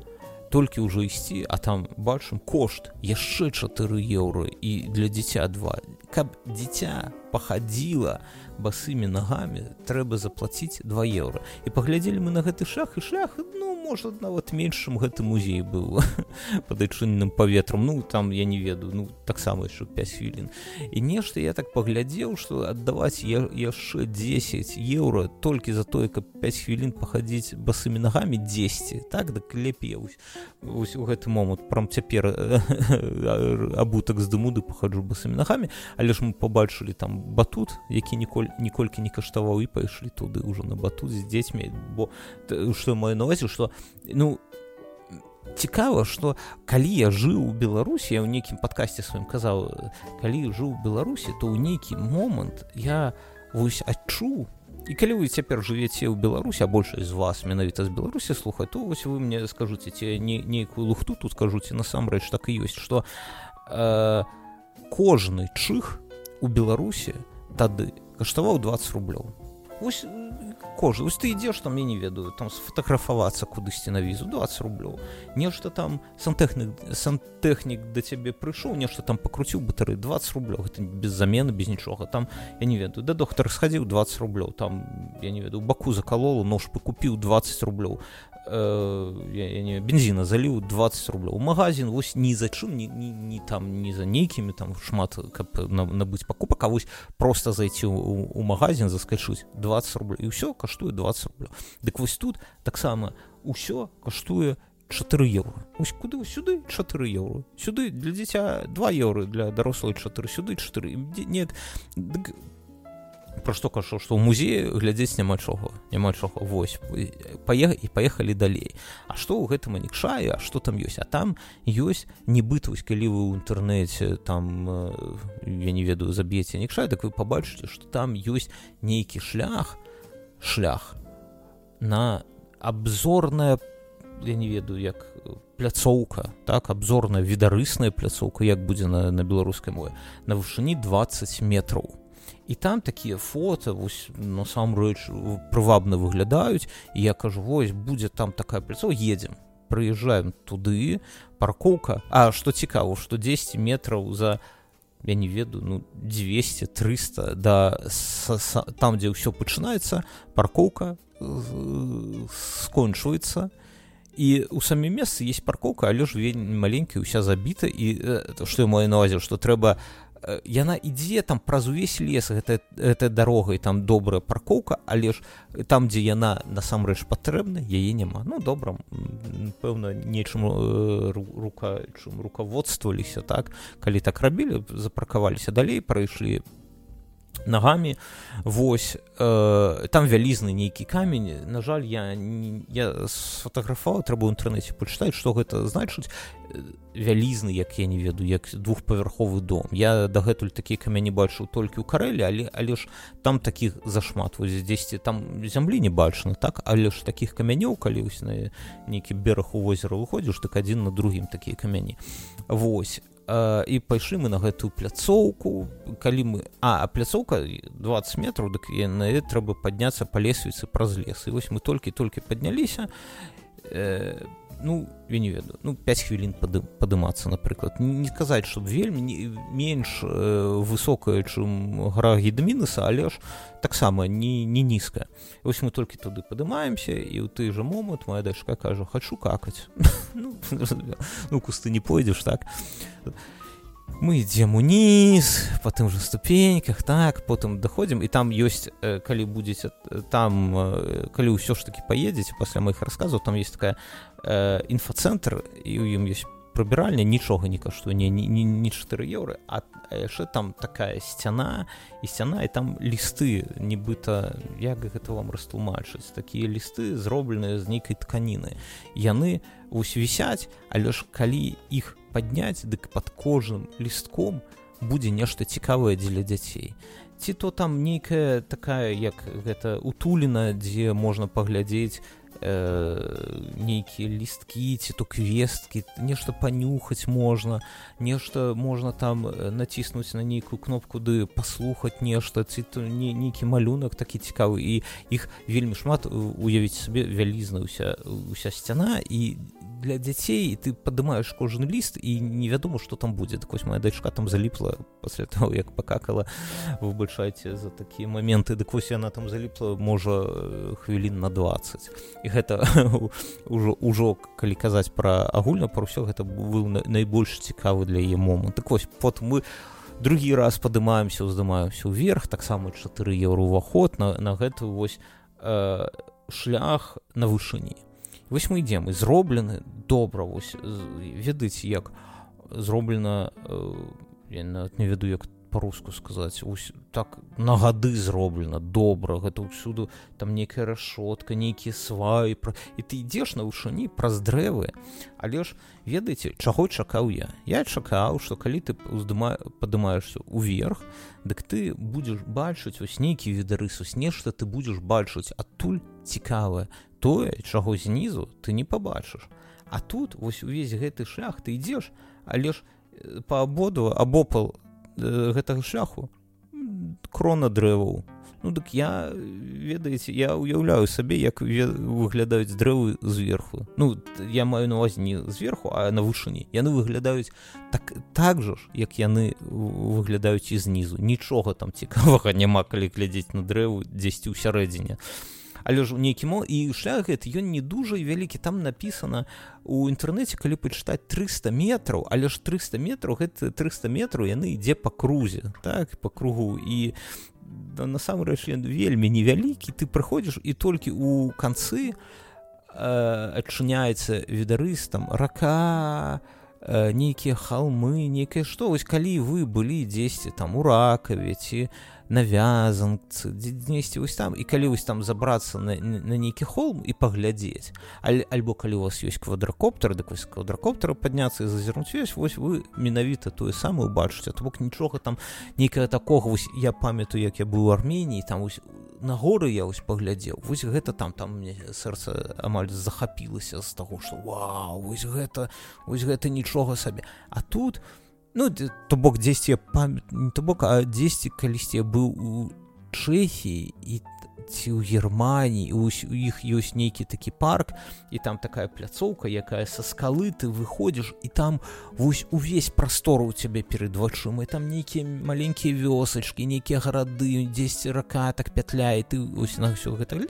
толькі ўжо ісці а там бачым кошт яшчэ 4 еўры і для дзіця два. Каб дзіця пахадзіла басымі нагамі трэба заплаціць 2 еўра. І паглядзелі мы на гэты шах і шлях ну можа нават меншым гэты музей быў *laughs* пад адчынным паветрам. Ну там я не ведаю ну таксама яшчэ 5 хвілін. І нешта я так паглядзеў што аддаваць я яшчэ 10 еўра толькі за тое каб 5 хвілін пахадзіць басымі нагамі 10 так дак лепей. Ось у гэты момант прям цяпер *laughs* абутак з дымуды пахаджу басымі нагамі. Але ж мы побачылі там батут які ніколь ніколькі не каштаваў і пайшлі туды ўжо на батут з дзецьмі бо што маю навазе што ну цікава что калі я жыў у беларусі я ў нейкім падкасці сваім казаў калі жыў беларусі то ў нейкі момант я вось адчу і калі вы цяпер жывеце ў беларусі а большасць з вас менавіта з беларусі слухай то вось вы мне скажуце ці не нейкую лухту тут скажуце насамрэч так і ёсць что э, кожны чых у беларусі тады каштаваў 20 рублёў Вось кожы вось ты ідзеш там я не ведаю там сфотаграфавацца кудысьці на візу 20 рублёў нешта там сантэхнік сантэхнік да цябе прыйшоў нешта там пакруціў батары 20 рублёў гэта без замены без нічога там я не ведаю да доктор схадзіў 20 рублёў там я не ведаю баку закалола нож пакупіў 20 рублёў э, я, я не бензіна заліў 20 рублёў магазин вось ні за чым не, не, не там не за нейкімі там шмат каб набыць пакупак а вось просто зайти у, у магазин заскачыць 20 рублей і ўсё каштуе 20 рублю дык вось тут таксама ўсё каштуе 4 еўро ось куды сюды 4 еўро сюды для дзіця 2 еўры для дарослай 4 сюды 4 нет дык, пра што кажу што ў музеі глядзець няма чого няма чого вось пае і паехалі далей А што ў гэтым анікшае А што там ёсць А там ёсць нібыт вось калі вы ў інтэрнэце там я не ведаю заб'еце нікшай так вы пабачыце што там ёсць нейкі шлях шлях на абзорная я не ведаю як пляцоўка так абзорная відарысная пляцоўка як будзе на, на беларускай мове на вышыні 20 метров і там такія фото вось насамрэч прывабна выглядаюць. І я кажу вось будзе там такая пляцо едзем прыязджаем туды паркоўка. А што цікава што 10 метраў за я не ведаю ну 200 300 да са, са, там дзе ўсё пачынаецца паркоўка скончваецца. І у самім месцы есть паркоўка але ж вельмі маленькая уся забіта. І што я маю навазе што трэба яна ідзе там праз увесь лес гэта эта дарога і там добрая паркоўка але ж там дзе яна насамрэч патрэбна яе няма ну добра пэўна нечым рука чым руководствоваліся так калі так рабілі запаркаваліся далей прайшлі нагамі вось э, там вялізны нейкі камень. На жаль я не, я сфотаграфаваў трэба ў інтэрнэце пачытаць што гэта значыць. Вялізны як я не ведаю як двухпавярховы дом. Я дагэтуль такія камяні бачыў толькі ў карэлі але але ж там такіх зашмат. Вось дзесьці там зямлі не бачна так? Але ж таких камянёў калі вось на нейкі бераг у возера выходзіш так адзін на другім такія камяні. Восьось і пайшлі мы на гэтую пляцоўку калі мы а пляцоўка 20 метров дык на трэба падняцца па лесвіцы праз лес і вось мы толькі толькі падняліся э, ну я не ведаю ну 5 хвілін пады, падымацца напрыклад не сказаць что вельмі не, менш э, высокая чым гора гідмінуса але ж таксама не не нізкая. Вось мы толькі туды падымаемся і ў той жа момант моя дачка кажа хочу какаць *laughs* ну, *laughs* ну кусты не пойдзеш так мы ідзем уніз по тым же ступеньках так потым даходзім і там ёсць э, калі будзеце э, там э, калі ўсё ж таки поедзеце пасля моих рассказаў там есть такая э, інфацэнтр і у ім есть прыбіральня нічога не каштуе не не 4 еўры а яшчэ там такая сцяна і сцяна і там лісты нібыта як гэта вам растлумачыць такія лісты зробленыя з нейкай тканіны яны ось вісяць але ж калі іх падняць дык под кожным лістком будзе нешта цікавае дзеля дзяцей. Ці то там нейкая такая як гэта утулена дзе можна паглядзець э, нейкія лісткі ці то квесткі нешта панюхаць можна нешта можна там э, націснуць на нейкую кнопку ды паслухаць нешта ці то не нейкі малюнак такі цікавы. І іх вельмі шмат уявіць сабе вялізна уся уся сцяна. І для дзяцей ты падымаеш кожны ліст і невядома што там будзе так вось моя дачка там заліпла пасля того як пакакала выбачайце за такія моменты. Дык вось яна там заліпла можа хвілін на 20 і гэта ўжо ўжо калі казаць пра агульна пра ўсё гэта быў найбольш цікавы для яе момант. Так вось пот мы другі раз падымаемся уздымаемся ўверх таксама 4 еўро ўваход на, на гэтую вось э, шлях на вышыні вось мы ідзем і зроблены добра вось ведаеце як зроблена э, я не веду як по-руску сказаць ось так на гады зроблена добра гэта ўсюду там нейкая рашотка нейкія сваі пра і ты ідзеш на вышыні праз дрэвы але ж ведаеце чаго чакаў я? Я чакаў што калі ты уздыма падымаешься уверх дык ты будзеш бачыць вось нейкі відарысус нешта ты будзеш бачыць адтуль цікавае тое чаго знізу ты не пабачыш. А тут вось увесь гэты шлях ты ідзеш але ж э, по абоду абопал э, гэтага шляху крона дрэваў. Ну дык я ведаеце я уяўляю сабе як выглядаюць дрэвы зверху. Ну я маю на вас не зверху а на вышыні. Яны выглядаюць так так жа ж як яны выглядаюць і знізу. Нічога там цікавага няма калі глядзець на дрэву дзесьці ў сярэдзіне. а але ж у нейкі мо і шлях гэты ён не дужа вялікі там написано у інтэрнэце калі пачытаць 300 метраў але ж 300 метраў гэта 300 метраў яны ідзе по крузе так по кругу і насамрэч вельмі невялікі ты прыходзіш і толькі у канцы э, адчыняецца відарыстам рака э, нейкія халмы некае што вось калі вы былі дзесьці там у ракаве ці у навязанцы дзесьці вось там і калі вось там забрацца на, на нейкі холм і паглядзець аль, альбо калі у вас ёсць квадракоптер дык вось квадракоптера падняцца і зазірнуць ёсць вось вы менавіта тое самае убачыце то бок нічога там нейкага такога вось я памятаю як я быў у арменії там вось на горы я вось паглядзеў вось гэта там там мне сэрца амаль захапілася з таго што вау вось гэта вось гэта нічога сабе. А тут у ну то бок дзесьці то бок а дзесьці калісьці быў у чэхіі і ці ў германії у іх ёсць нейкі такі парк і там такая пляцоўка якая са скалы ты выходзіш і там вось увесь прастору у цябе перад вачыма там нейкія маленькія вёсачкі нейкія гарады дзесьці рака так пятляе ты ось на ўсё гэта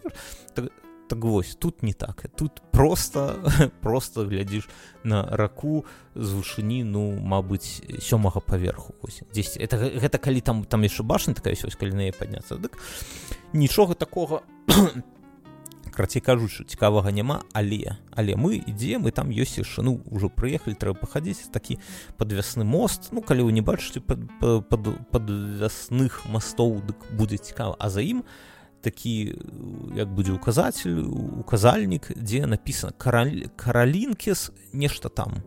так, так вось тут не так. Тут просто *laughs* просто глядзіш на раку з вышыні ну мабыць сёмага паверху здесь это гэта калі там там яшчэ башня такая ось калі на падняцца дык нічога такого *clears throat* крацей кажучы цікавага няма але але мы ідзем мы там ёсць яшчэ ну ўжо прыехалі трэба пахадзіць такі падвясны мост. Ну калі вы не бачыце падвясных мастоў дык будзе цікава а за ім у такі як будзе указатель указальнік дзе написано каралінкес нешта там.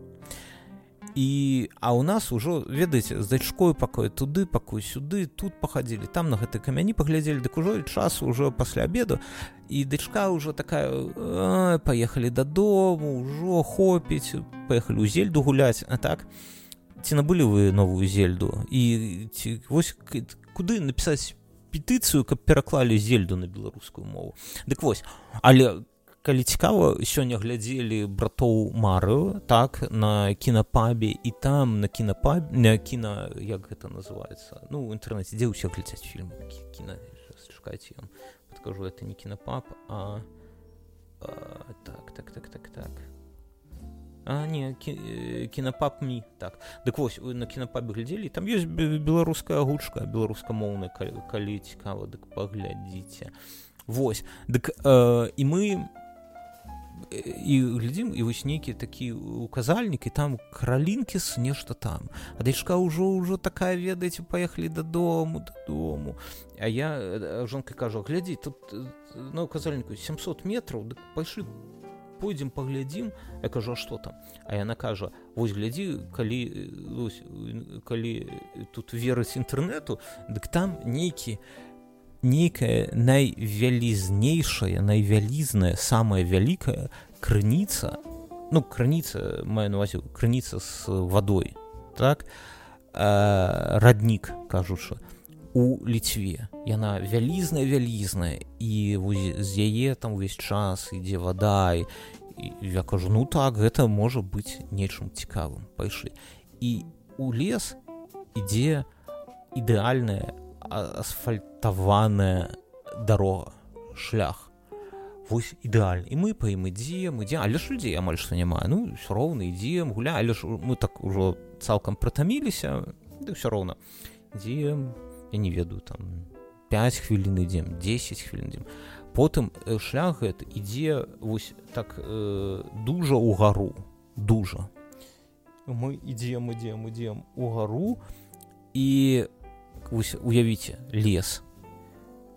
І а у нас ужо ведаеце з дачкою пакой туды пакой сюды тут пахадзілі там на гэтай камяні паглядзелі дык ужо часу ўжо пасля обеду і дачка ўжо такая паехалі дадому ўжо хопіць паехалі ў зельду гуляць а так ці набылі вы новую зельду? І ці вось куды напісаць петыцыю каб пераклалі зельду на беларускую мову. Дык вось але калі цікава сёння глядзелі братоў марыо так на кінапабе і там на кінапабе на кіна як гэта называется ну у інтэрнэце дзе ўсе глядзяць фільм кіна чакайце ён. Падкажу это не кінапап а, а так так так так так А, не кінапап мі так. Дык вось на кінапабе глядзелі? Там ёсць беларуская гучка беларускамоўная калі, цікава дык паглядзіце. Вось дык э, і мы і глядзім і вось нейкі такі указальнік і там кралінкіс нешта там. А дачка ўжо ўжо такая ведаеце паехалі дадому дадому. А я жонка кажу глядзі тут на указальніку 700 метров по пойдзем паглядзім я кажу что там? А яна кажа вось глядзі калі ось, калі тут верыць інтэрнэту дык там нейкі нейкая найвялізнейшая найвялізная самая вялікая крыніца ну крыніца маю навазе крыніца з вадой так? Э, раднік кажучы у ліцве. Яна вялізная вялізная і з яе там увесь час ідзе вада і я кажу ну так гэта можа быць нечым цікавым пайшлі. І у лес ідзе ідэальная асфальтаваная дарога шлях. Вось ідэальна і мы па ім ідзем ідзе але ж людзей амаль што няма. Ну все роўна ідзем гуля але ж мы так ужо цалкам прытаміліся ды ўсё роўна. Ідзем я не ведаю там 5 хвілін ідзем 10 хвілін ідзем потым шлях гэты ідзе вось так э, дужа ў гару дужа. Мы ідзем ідзем ідзем у гару і вось, уявіце лес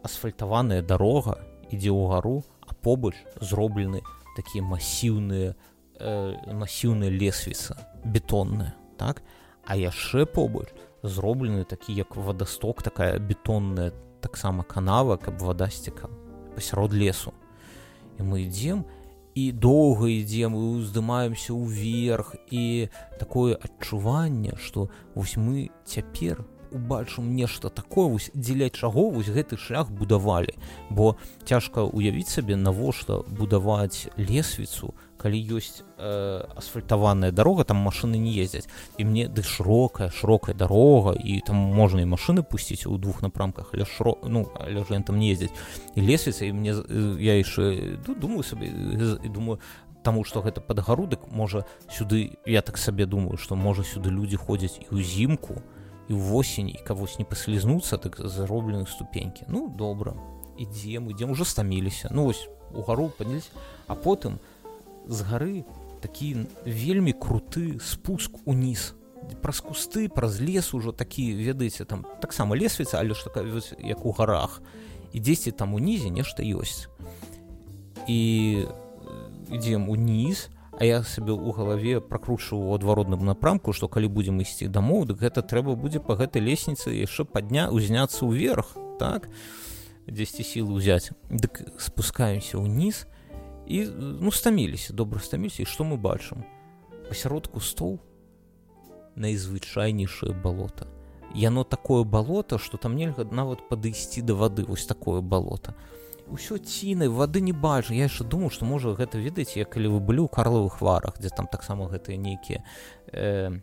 асфальтаваная дарога ідзе ў гару а побач зроблены такія масіўныя э, масіўныя лесвіца бетонная так? А яшчэ побач зроблены такі як вадасток такая бетонная таксама канава каб вада сцікала пасярод лесу. І мы ідзем і доўга ідзем і уздымаемся ўверх і такое адчуванне што вось мы цяпер убачым нешта такое вось дзеля чаго вось гэты шлях будавалі. Бо цяжка уявіць сабе навошта будаваць лесвіцу калі ёсць э, асфальтаваная дарога там машины не ездзяць. І мне ды шырокая шырокая дарога і там можна і машины пусціць у двух напрамках але шро ну ж там не ездзяць. І лесвіца і мне я яшчэ ну, думаю сабе і думаю Таму што гэта падгарудак можа сюды я так сабе думаю што можа сюды людзі ходзяць і ўзімку ўвосень і кагось не паслізнуцца так заробленых ступенькі ну добра ідзем ідзем уже стаміліся ну вось у гару паднялись а потым з гары такі вельмі круты спуск уніз праз кусты праз лес ужо такі ведаеце там таксама лесвіца але ж такая як у гарах і дзесьці там унізе нешта ёсць і ідзем уніз а я сабе ў галаве пракручваў у адваротным напрамку што калі будзем ісці дамоў дык гэта трэба будзе па гэтай лесніцы яшчэ падня узняцца ўверх так? Дзесьці сілы ўзяць. Дык спускаемся ўніз і ну стаміліся добра стаміліся. І што мы бачым? Пасярод кустоў найзвычайнейшае балота. Яно такое балота что там нельга нават падысці да вады. Вось такое балота ўсё цінай вады не бачу. Я яшчэ думаю што можа гэта ведаеце калі вы былі ў карловых варах дзе там таксама гэтыя нейкія э,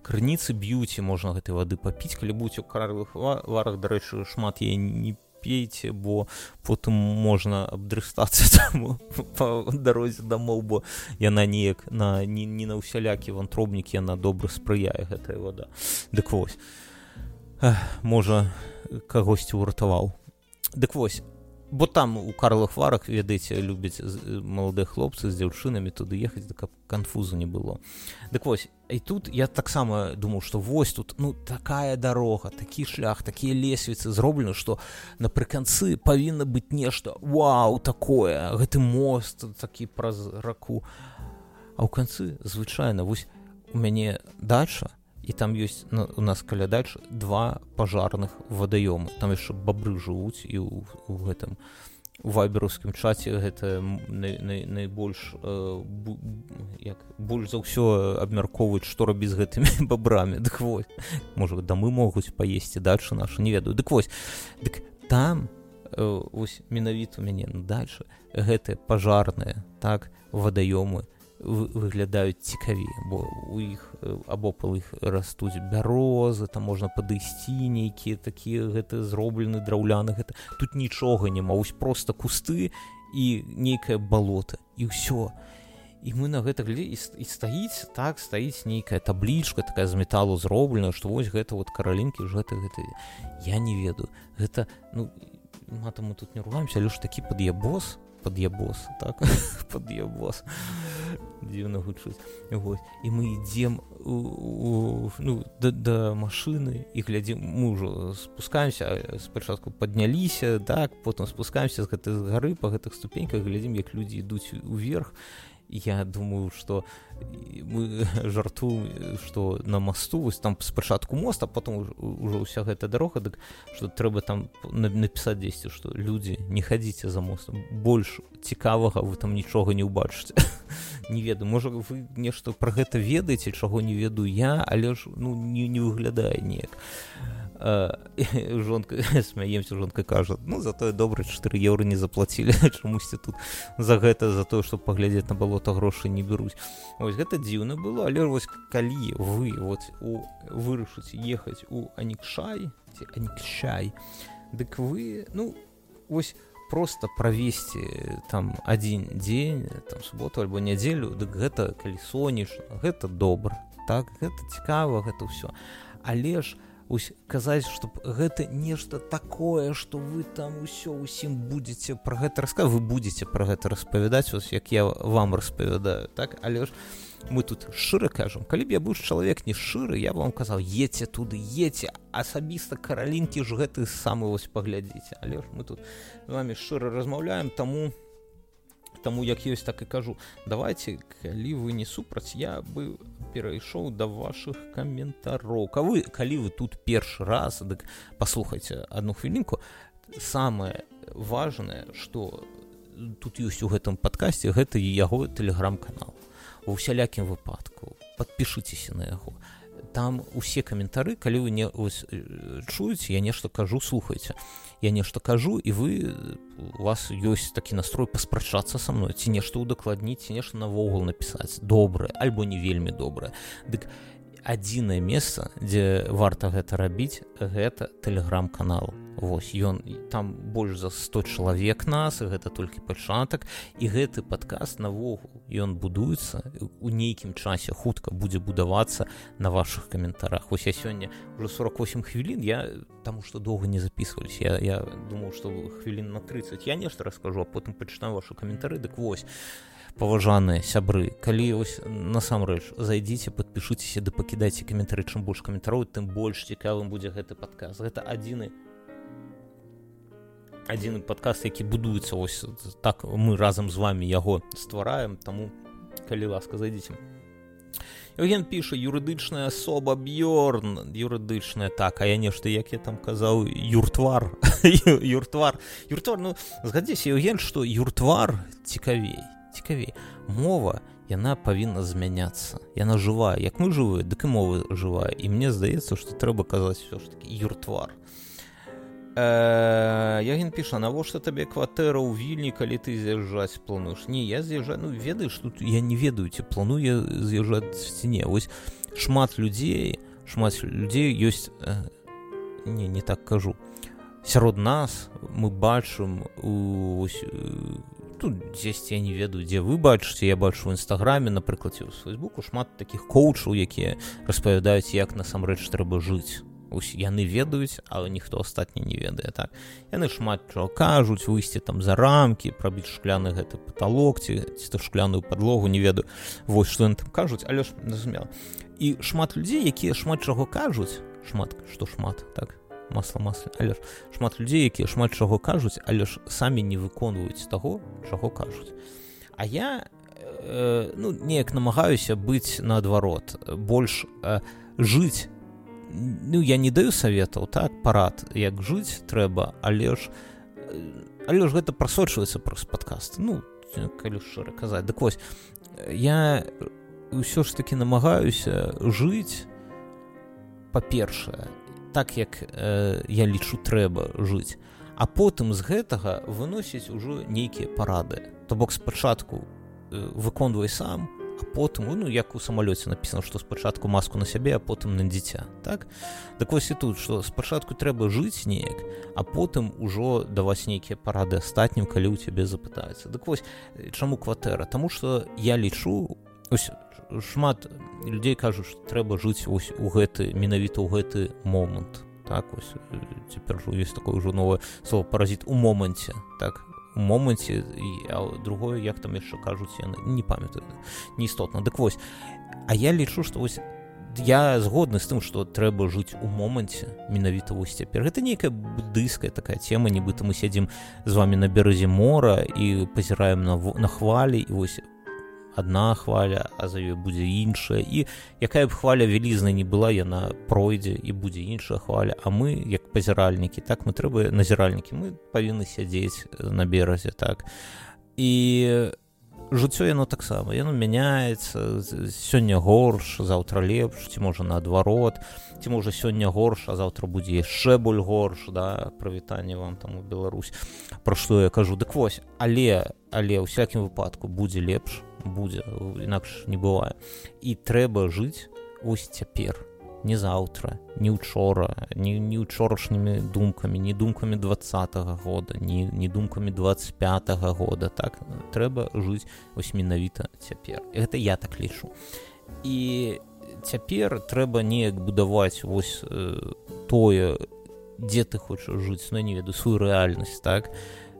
крыніцы б'юць і можна гэтай вады папіць калі будзе у карловых варах. Дарэчы шмат я не пейце бо потым можна абдрыстацца *laughs* по дарозе дамоў бо яна неяк на не, не на ўсялякі вантробнікі яна добра спрыяе гэтая вода дык вось. Можа кагосьці ўратаваў. Дык вось бо там у карлах варах ведаеце любяць маладыя хлопцы з дзяўчынамі туды ехаць каб канфузу не было дык вось і тут я таксама думаў што вось тут ну такая дарога такі шлях такія лесвіцы зроблены што напрыканцы павінна быць нешта Вау такое гэты мост такі праз раку. А ў канцы звычайна вось у мяне дальше і там ёсць ну, у нас каля дальше два пажарных вадаёмы там яшчэ бабры жывуць і ў, ў гэтым вайберускім чаце гэта най, най, найбольш э, бу, як больш за ўсё абмяркоўваюць што рабіць з гэтымі *laughs* бабрамі дык вось. Можа дамы могуць паесці дальше нашу не ведаю. Дык вось. Дык там э, ось менавіта у мяне ну, дальше гэтыя пажарныя так вадаёмы выглядаюць цікавей бо у іх абопал іх растуць бярозы там можна падысці нейкія такія гэта зроблены драўляны гэта тут нічога не маюсь просто кусты і нейкае балота і ўсё. І мы на гэта глядзе і, стаіць так стаіць нейкая таблічка такая з металу зроблена што вось гэта вот каралінкі ж гэта гэта я не ведаю. Гэта ну матам мы тут не ругаемся але ж такі пад'ебос пад'ебос так *laughs* пад'ебос дзіўна гучыць і мы ідзем ну да, да машыны і глядзім мы ўжо спускаемся спачатку падняліся так потым спускаемся з гэтай гары па гэтых ступеньках глядзім як людзі ідуць уверх я думаю что мы *laughs* жартуем что на мосту вось там спачатку моста потом уже ўся гэта дарога дык что трэба там напісаць дзесьці что людзі не хадзіце за мостом больш цікавага вы там нічога не ўбачыце *laughs* не ведаю можа вы нешта про гэта ведаеце чаго не ведаю я але ж ну не, не выглядае неяк а *laughs* жонка *laughs* смяемся жонка кажа ну затое добра 4 еўры не заплацілі *laughs* чамусьці тут за гэта за тое што паглядзець на балота грошы не бяруць ось гэта дзіўна было але вось калі вы вот у вырашыць ехаць у анікшай ці анікчай дык вы ну ось просто правесці там адзін дзень там суботу альбо нядзелю дык гэта калі сонечна гэта добра так гэта цікава гэта ўсё. Але ж ось казаць чтоб гэта нешта такое что вы там усё усім будете про гэта раска вы будете про гэта распавядаць вас як я вам распавядаю так? Але ж мы тут шчыра кажам калі б я быў чалавек не шчыры я вам казаў ете туды ете асабіста каралінкі ж гэты самы вось паглядзіце. Але ж мы тут вами шчыра размаўляем таму таму як ёсць так і кажу. Давайте калі вы не супраць я бы перайшоў да ваших каментароў ка вы калі вы тут першы раз дык паслухайце одну хвілінку самое важное что тут ёсць у гэтым падкасці гэта яго телеграм-канал. У усялякім выпадку подпішыцеся на яго там усе каментары калі вы не ось, чуеце я нешта кажу слухайце я нешта кажу і вы у вас ёсць такі настрой паспрачацца са мной ці нешта удакладніць нешта навогул напісаць добрае альбо не вельмі добрае дык адзінае месца дзе варта гэта рабіць гэта тэлеграм-канал. Вось ён там больш за 100 чалавек нас гэта толькі пачатак. І гэты падказ навогул ён будуецца у нейкім часе хутка будзе будавацца на ваших каментарах. Ось я сёння уже 48 хвілін я таму што доўга не записывались я, я думаў што хвілін на 30 я нешта раскажу а потым пачынаю ваши каментары. Дык вось паважаныя сябры калі вось насамрэч зайдзіце подпішыцеся да пакідайце каментары чым больш каментароў тым больш цікавым будзе гэты падказ гэта адзіны адзін падкаст які будуецца ось так мы разам з вами яго ствараем. Таму калі ласка зайдзіце. Евген піша юрыдычная асоба б'ёрн юрыдычная так а я нешта як я там казаў юртвар *laughs* юртвар юртвар ну згадзіся Евген што юртвар цікавей цікавей мова яна павінна змяняцца яна жывая як мы жывы дык і мовы жывая і мне здаецца што трэба казаць все ж таки юртвар. Э, Ягін піша навошта табе кватэра ў вільні калі ты з'язджаць плануеш не я з'язджаю ну ведаеш тут я не ведаю ці планую з'язджаць сцене вось шмат людзей шмат людзей ёсць э, не не так кажу. Сярод нас мы бачым у ось, тут дзесьці я не ведаю дзе вы бачыце я бачу в нстаграме напрыклад у фейсбуку шмат таких коучаў якія распавядаюць як насамрэч трэба жыць. Ось яны ведаюць але ніхто астатні не ведае так? Яны шмат чаго кажуць выйсці там за рамкі прабіць шкляны гэты паталок ці ці то шкляную подлогу не ведаю. Вось яны там кажуць але ж зразумела. І шмат людзей якія шмат чаго кажуць шмат што шмат так масла масла але ж шмат людзей якія шмат чаго кажуць але ж самі не выконваюць таго чаго кажуць. А я э, ну неяк намагаюся быць наадварот больш э, жыць. Ну я не даю советаў так парад як жыць трэба але ж але ж гэта прасочваецца праз падкаст. Ну калі шчыра казаць. Дык вось я ўсё ж таки намагаюся жыць па-першае так як э, я лічу трэба жыць. А потым з гэтага выносіць ужо нейкія парады. То бок спачатку э, выконвай сам а потым ну як у самалёце написано што спачатку маску на сябе а потым на дзіця так? Так вось і тут што спачатку трэба жыць неяк а потым ужо даваць нейкія парады астатнім калі ў цябе запытаюцца дык вось чаму кватэра? Таму што я лічу ось шмат людзей кажуць што трэба жыць ось у гэты менавіта ў гэты момант. Так ось цяпер ёсць такое ўжо новае слово паразіт у моманце. Так моманце другое як там яшчэ кажуць яны не памятаю неістотна дык вось а я лічу што вось я згодны з тым што трэба жыць у моманце менавіта вось цяпер. Гэта нейкая будыйская такая тема нібыта мы сядзім з вами на беразе мора і пазіраем на на хвалі і вось адна хваля а за ёй будзе іншая і якая б хваля вялізна не была яна пройдзе і будзе іншая хваля. А мы як пазіральнікі так мы трэба назіральнікі мы павінны сядзець на беразе так. І жыццё яно таксама яно мяняецца. Сёння горш заўтра лепш ці можа наадварот ці можа сёння горш а заўтра будзе яшчэ боль горш да прывітанне вам там у Беларусь. Пра што я кажу? Дык вось але але ў всякім выпадку будзе лепш будзе інакш не бывае і трэба жыць ось цяпер не заўтра не учора не не учорашнімі думкамі не думкамі двадцатого года не не думкамі 25 -го года так? Трэба жыць ось менавіта цяпер. Гэта я так лічу. І цяпер трэба неяк будаваць вось э, тое дзе ты хочаш жыць но ну, не веду сваю рэальнасць так? і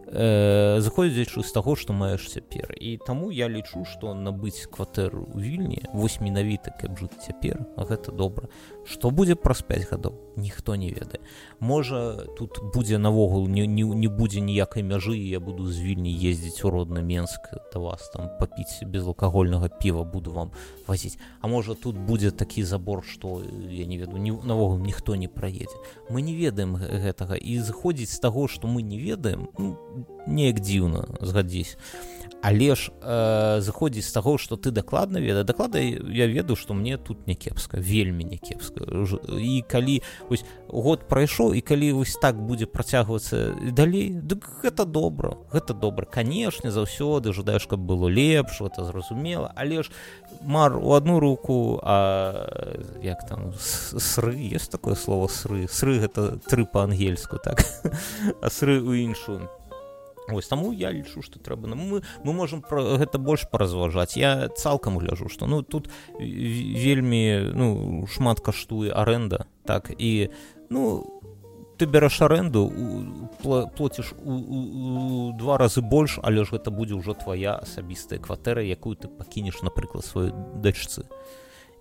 э, заходзячы з таго што маеш цяпер і таму я лічу што набыць кватэру ў вільні вось менавіта каб жыць цяпер а гэта добра што будзе праз 5 гадоў ніхто не ведае. Можа тут будзе навогул не, не, не будзе ніякай мяжы я буду з вільні ездзіць у родны менск да вас там папіць безалкагольнага піва буду вам вазіць. А можа тут будзе такі забор што я не веду ні, навогул ніхто не праедзе. Мы не ведаем гэтага. І заходзіць з таго што мы не ведаем ну, неяк дзіўна згадзісь але ж э, заходзіць з таго што ты дакладна веда даклада я ведаю што мне тут не кепска вельмі не кепска і калі вось год прайшоў і калі вось так будзе працягвацца далей дык гэта добра гэта добра канешне заўсёды жадаеш каб было лепш это зразумела. Але ж мар у одну руку а як там сры есть такое слово сры? Сры гэта тры па-ангельску так? *laughs* А сры у іншую Вось таму я лічу што трэба ну, мы мы можемм пра гэта больш паразважаць я цалкам гляжу што ну тут вельмі ну шмат каштуе аренда так і ну ты бярэш аренду плоціш у, у, у два разы больш але ж гэта будзе ўжо твоя асабістая кватэра якую ты пакінеш напрыклад сваёй дачцы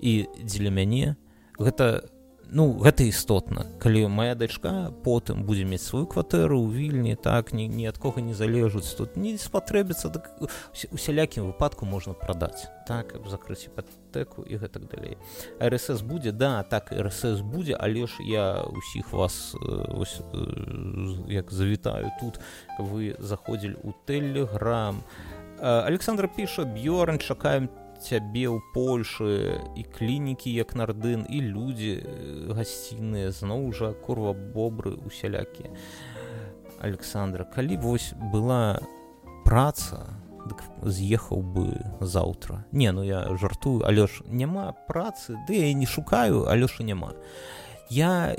і дзеля мяне гэта ну гэта істотна. Калі моя дачка потым будзе мець сваю кватэру ў вільні так ні, ні ад кого не залежуць тут не спатрэбіцца так у сялякім выпадку можна прадаць. Так закрыць іпатэку і гэтак далей. рсс будзе да так рсс будзе але ж я усіх вас ось, як завітаю тут вы заходзілі у тэлеграм. Александр піша б'ёрн чакаем цябе ў польшы і клінікі як нардын і людзі гасціныя зноў жа курва бобры усялякія. Александра калі вось была праца дык з'ехаў бы заўтра. Не ну я жартую але ж няма працы ды я не шукаю алёша няма я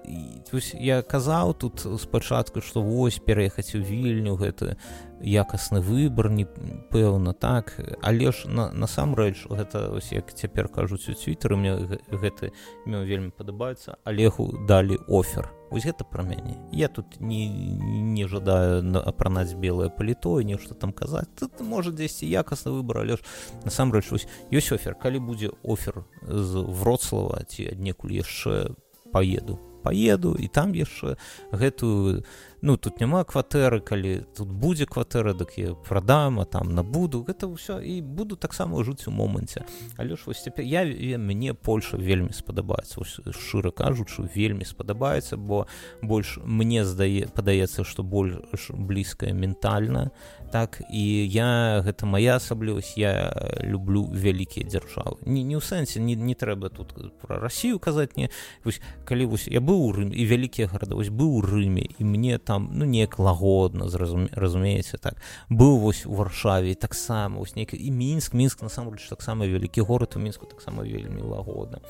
я казаў тут спачатку што вось пераехаць у вільню гэта якасны выбар не пэўна так. Але ж на насамрэч гэта ось як цяпер кажуць у цвітары мне гэты мне вельмі падабаецца алегу далі офер. Вось гэта пра мяне. Я тут не не жадаю апранаць белае паліто нешта там казаць. Тут можа дзесьці якасны выбор але ж насамрэч вось ёсць офер. Калі будзе офер з вроцлава ці аднекуль яшчэ поеду поеду і там яшчэ гэтую ну тут няма кватэры калі тут будзе кватэра дык я прадам а там набуду. Гэта ўсё і буду таксама жыць у моманце але ж вось цяпер я, я мне Польша вельмі спадабаецца шчыра кажучы вельмі спадабаецца бо больш мне здае падаецца што больш блізкая ментальна так і я гэта моя асаблівасць я люблю вялікія дзяржавы не не ў сэнсе не, не трэба тут про Росію казаць не. Вось калі вось я быў у рым і вялікія гарада вось быў у рыме і мне там там ну неяк лагодна зразуме, разумееце так. Быў вось у варшаве таксама вось нейкі і мінск. Мінск насамрэч таксама вялікі горад у мінску таксама вельмі лагодна.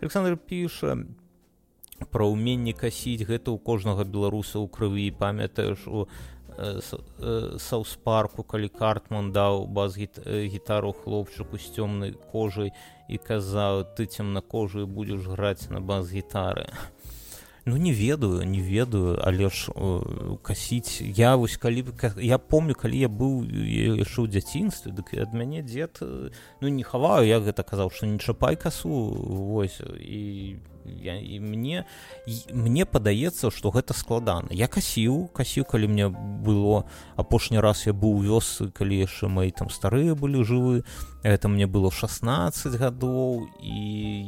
Александр піша пра ўменне касіць гэта ў кожнага беларуса ў крыві. Памятаеш у саўспарку калі картман даў баз гітару хлопчыку з цёмнай кожай і казаў ты цемнакожую будзеш граць на бас гітары ну не ведаю не ведаю але ж э, касіць я вось калі я помню калі я быў яшчэ ў дзяцінстве дык ад мяне дзед э, ну не хаваю я гэта казаў што не чапай касу вось і я, і мне і, мне падаецца што гэта складана я касіў касіў калі мне было апошні раз я быў у вёсы калі яшчэ мои там старыя былі жывы это мне было 16 гадоў і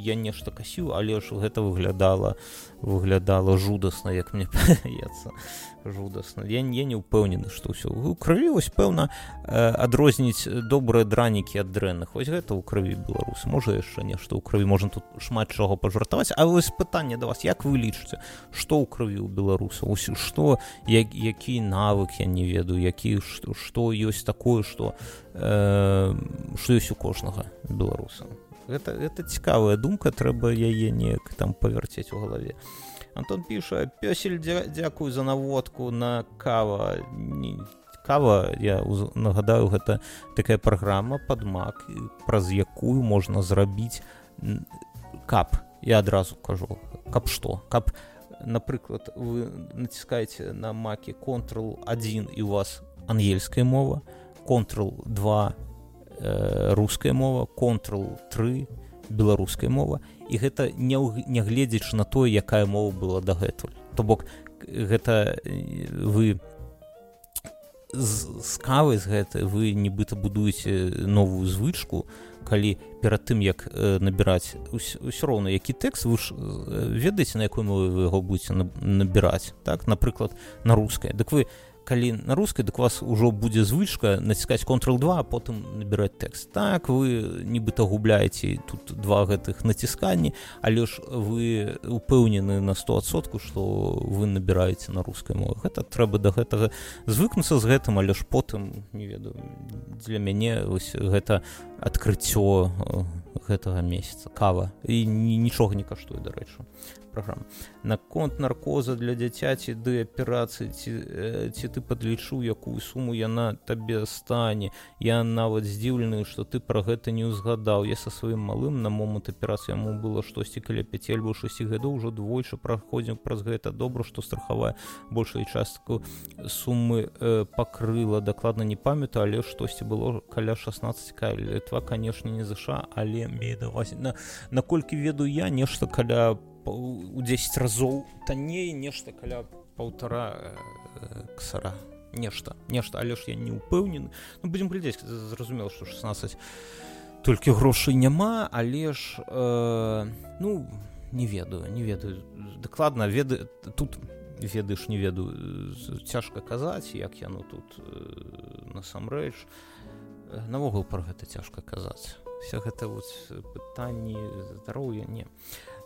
я нешта касіў але ж гэта выглядала выглядала жудасна як мне *laughs* падаецца жудасна. Я, я не ўпэўнены што ўсё. У крыві вось пэўна э, адрозніць добрыя дранікі ад дрэнных. Вось гэта ў крыві беларусы можа яшчэ нешта ў крыві можна тут шмат чаго пажартаваць. А вось пытанне да вас як вы лічыце што ў крыві ў беларуса ось што як, які навык я не ведаю які што, што ёсць такое што э, што ёсць у кожнага беларуса гэта, гэта цікавая думка трэба яе неяк там павярцець у галаве. Антон піша пёсель дзя, дзякую за наводку на кава не, кава я нагадаю гэта такая праграма под мак праз якую можна зрабіць кап. Я адразу кажу каб што? Каб напрыклад вы націскаеце на маке контрол 1 і у вас ангельская мова контрол 2 э, руская мова контрол 3 беларуская мова. І гэта не нягледзячы на тое якая мова была дагэтуль. То бок гэта вы з кавы з гэтай вы нібыта будуеце новую звычку калі перад тым як набіраць ўсё роўна які тэкст вы ж ведаеце на якой мовы вы яго будете набіраць так? Напрыклад на рускай. Дык вы калі на рускай дык вас ужо будзе звычка націскаць контрол 2 а потым набіраць тэкст так вы нібыта губляеце тут два гэтых націсканні але ж вы упэўнены на 100сотку што вы набіраеце на рускай мове. Гэта трэба да гэтага звыкнуцца з гэтым але ж потым не ведаю для мяне вось гэта адкрыццё гэтага месяца. Кава. І нічога не каштуе дарэчы праграма наконт наркоза для дзіцяці ды аперацыі ці, ці ты падлічыў якую суму яна табе стане. Я нават здзіўлены што ты пра гэта не ўзгадаў. Я са сваім малым на момант аперацыі яму было штосьці каля 5 альбо 6 гадоў ужо двойчы праходзім праз гэта. Добра што страхавая большую частку сумы э, пакрыла. Дакладна не памятаю але штосьці было каля 16 літва канешне не ЗША але медаваць на наколькі ведаю я нешта каля по у 10 разоў танней нешта каля полтора э, ксара. Нешта нешта але ж я не упэўнены. Ну, будем глядзець зразумела что 16 толькі грошай няма але ж э, ну не ведаю не ведаю. Дакладна веды тут ведаеш не ведаю цяжка казаць як яно тут э, насамрэч. Навогул пра гэта цяжка казаць. Все гэта вот пытанні здароўя не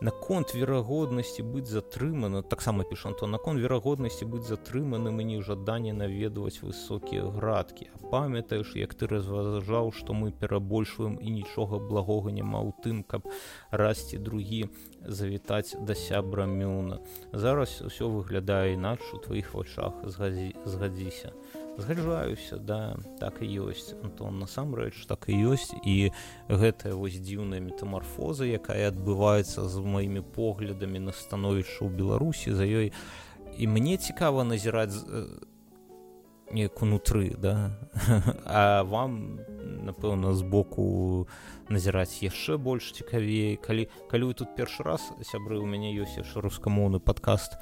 наконт верагоднасці быць затрымана таксама пішу то наконт верагоднасці быць затрыманым і нежаданне наведваць высокія градкі памятаеш як ты разважаў што мы перабольшваем і нічога благога няма ў тым каб расці другі завітаць да сябра мюна зараз усё выглядае інакш у тваіх вачах згадзіся згаджаюся да так і ёсць. Антон насамрэч так і ёсць. І гэтая вось дзіўная метамарфоза якая адбываецца з маімі поглядамі на становішча ў беларусі за ёй і мне цікава назіраць неяк унутры да. А вам напэўна збоку назіраць яшчэ больш цікавей. Калі калі вы тут першы раз сябры у мяне ёсць яшчэ рускамоўны падкаст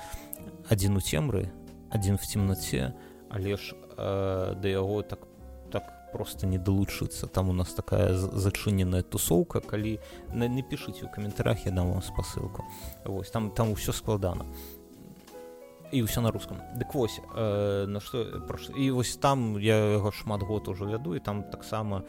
адзін у цемры адзін в темноце але ж э, да яго так так просто не далучыцца. Там у нас такая зачыненая тусоўка калі не, не пішыце ў каментарях я дам вам спасылку. Вось там там усё складана і ўсё на рускам дык вось э, на што і вось там я яго шмат год ужо вяду і там таксама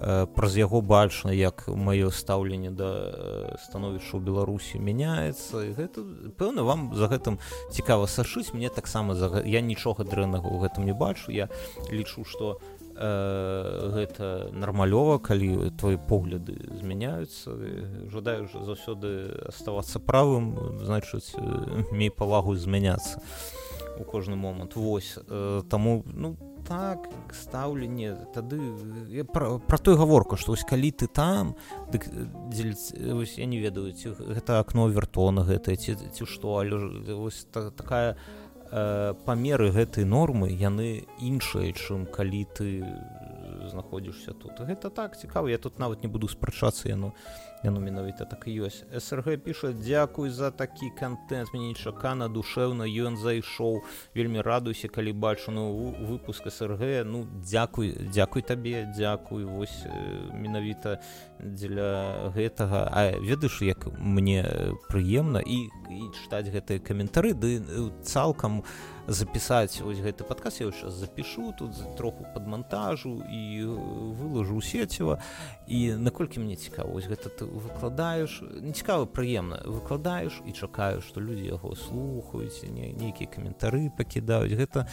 э, праз яго бачна як маё стаўленне да э, становішча ў беларусі мяняецца. І гэта пэўна вам за гэтым цікава сашыць мне таксама за я нічога дрэннага ў гэтым не бачу. Я лічу што у э, гэта нармалёва калі твои погляды змяняюцца жадаю заўсёды оставацца правым значыць мей павагу змяняцца у кожны момант. Восьось э, таму ну так стаўленне тады я пра, пра той гаворка што вось калі ты там дык дзеліць, вось, я не ведаю ці гэта акно вертона гэта ці ці што але вось та, такая э, памеры гэтай нормы яны іншыя чым калі ты знаходзішся тут. Гэта так цікава я тут нават не буду спрачацца яно яно менавіта так і ёсць. Срг піша дзякуй за такі контент мне нечакана душэўна ён зайшоў. Вельмі радуйся калі бачу ну выпуск срг. Ну дзякуй дзякуй табе дзякуй вось менавіта дзеля гэтага а ведаеш як мне прыемна і, і чытаць гэтыя каментары ды цалкам у запісаць ось гэты падказ я сейчас запишу тут троху под монтажу і выложу сеціва і наколькі мне цікава ось гэта ты выкладаеш не цікава прыемна выкладаеш і чакаю што людзі яго слухаюць не нейкія каментары пакідаюць. Гэта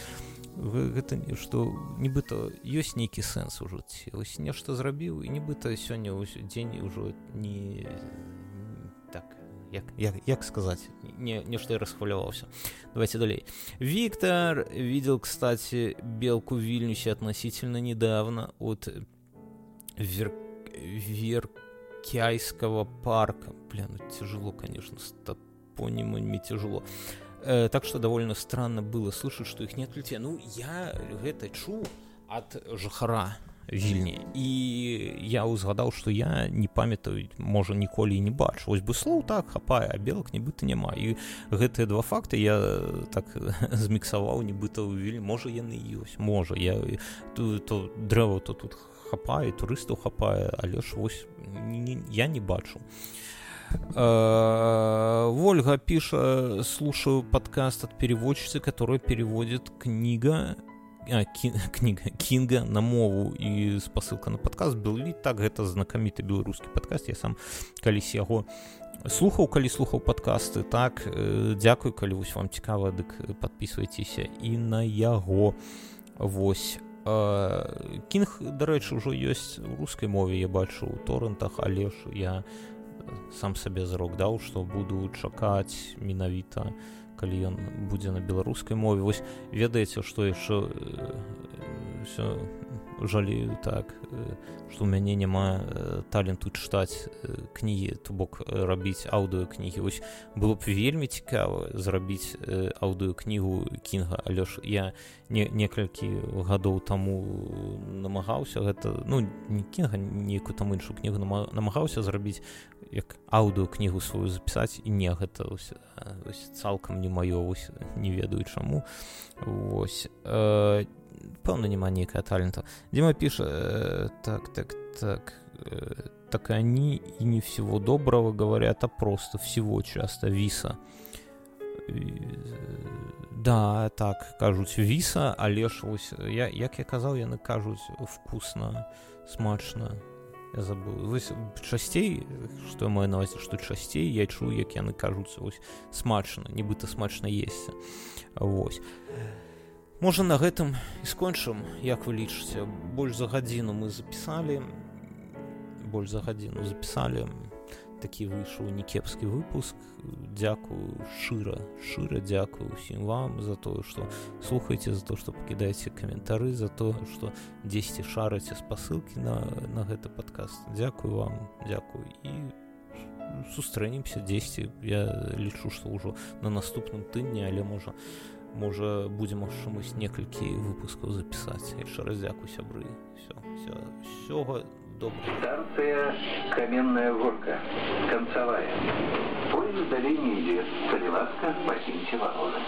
гэта што нібыта ёсць нейкі сэнс у жыцці. Ось нешта зрабіў і нібыта сёння дзень ужо не так як, як, як сказаць не, нешта я расхваляваўся давайте далей Виктор видел кстати белку в Вильнюсе относительно недавно от Вер... Веркяйского парка. Блин ну, тяжело конечно с топонимами тяжело. Э, так что довольно странно было слышать что их нет людей ну я гэта чу от жахара вільні і я ўзгадаў што я не памятаю можа ніколі не бачу. Вось бы слоў так хапае а белак нібыта няма. І гэтыя два факты я так *laughs* зміксаваў нібыта ўвілі можа яны ёсць можа. Я то, то дрэва то тут хапае турыстаў хапае але ж вось не, я не бачу. Вольга піша слушаю подкаст от переводчицы которая переводит книга а, кі, *laughs* кніга кінга на мову і спасылка на падказ был. Лі так гэта знакаміты беларускі падкаст я сам калісь яго слухаў калі слухаў падкасты так э, дзякуй калі вось вам цікава дык подписывайтеся і на яго. Вось. Э, кінг дарэчы ўжо ёсць у рускай мове я бачу у торрентах але ж я сам сабе зрок даў што буду чакаць менавіта на калі ён будзе на беларускай мове. Вось ведаеце што яшчэ все жалею так што ў мяне няма таленту чытаць кнігі то бок рабіць аўдыокнігі вось было б вельмі цікава зрабіць аўдыокнігу кінга. Але ж я не некалькі гадоў таму намагаўся гэта ну не кінга нейкую там іншую кнігу намагаўся зрабіць як аўдыокнігу сваю запісаць і не гэта ось, ось цалкам не маё вось не ведаю чаму. Вось э, пэўна няма нейкая талента Дзіма піша э, так так так э, так они и не всего доброго говорят а просто всего часто виса да так кажуць віса але ж вось я як я казаў яны кажуць вкусно смачна я забыл. Вось часцей што маю навазе што часцей я чую як яны кажуцца вось смачна нібыта смачна есці Вось можа на гэтым і скончым як вы лічыце. Больш за гадзіну мы запісалі больш за гадзіну запісалі. Такі выйшаў некепскі выпуск. Дзякую шчыра шчыра дзякую усім вам за тое што слухаеце за то што пакідаеце каментары за то што дзесьці шараце спасылкі на на гэты падкаст. Дзякую вам дзякую. І сустрэнемся дзесьці. Я лічу што ўжо на наступным тыдні але можа можа будзем магчымасць некалькі выпускаў запісаць яшчэ раз дзякуй сябры все все ўсёга добрый. Станция Каменная Горка. Концевая. Поезд в долине идет. Солеватка, покиньте ворота.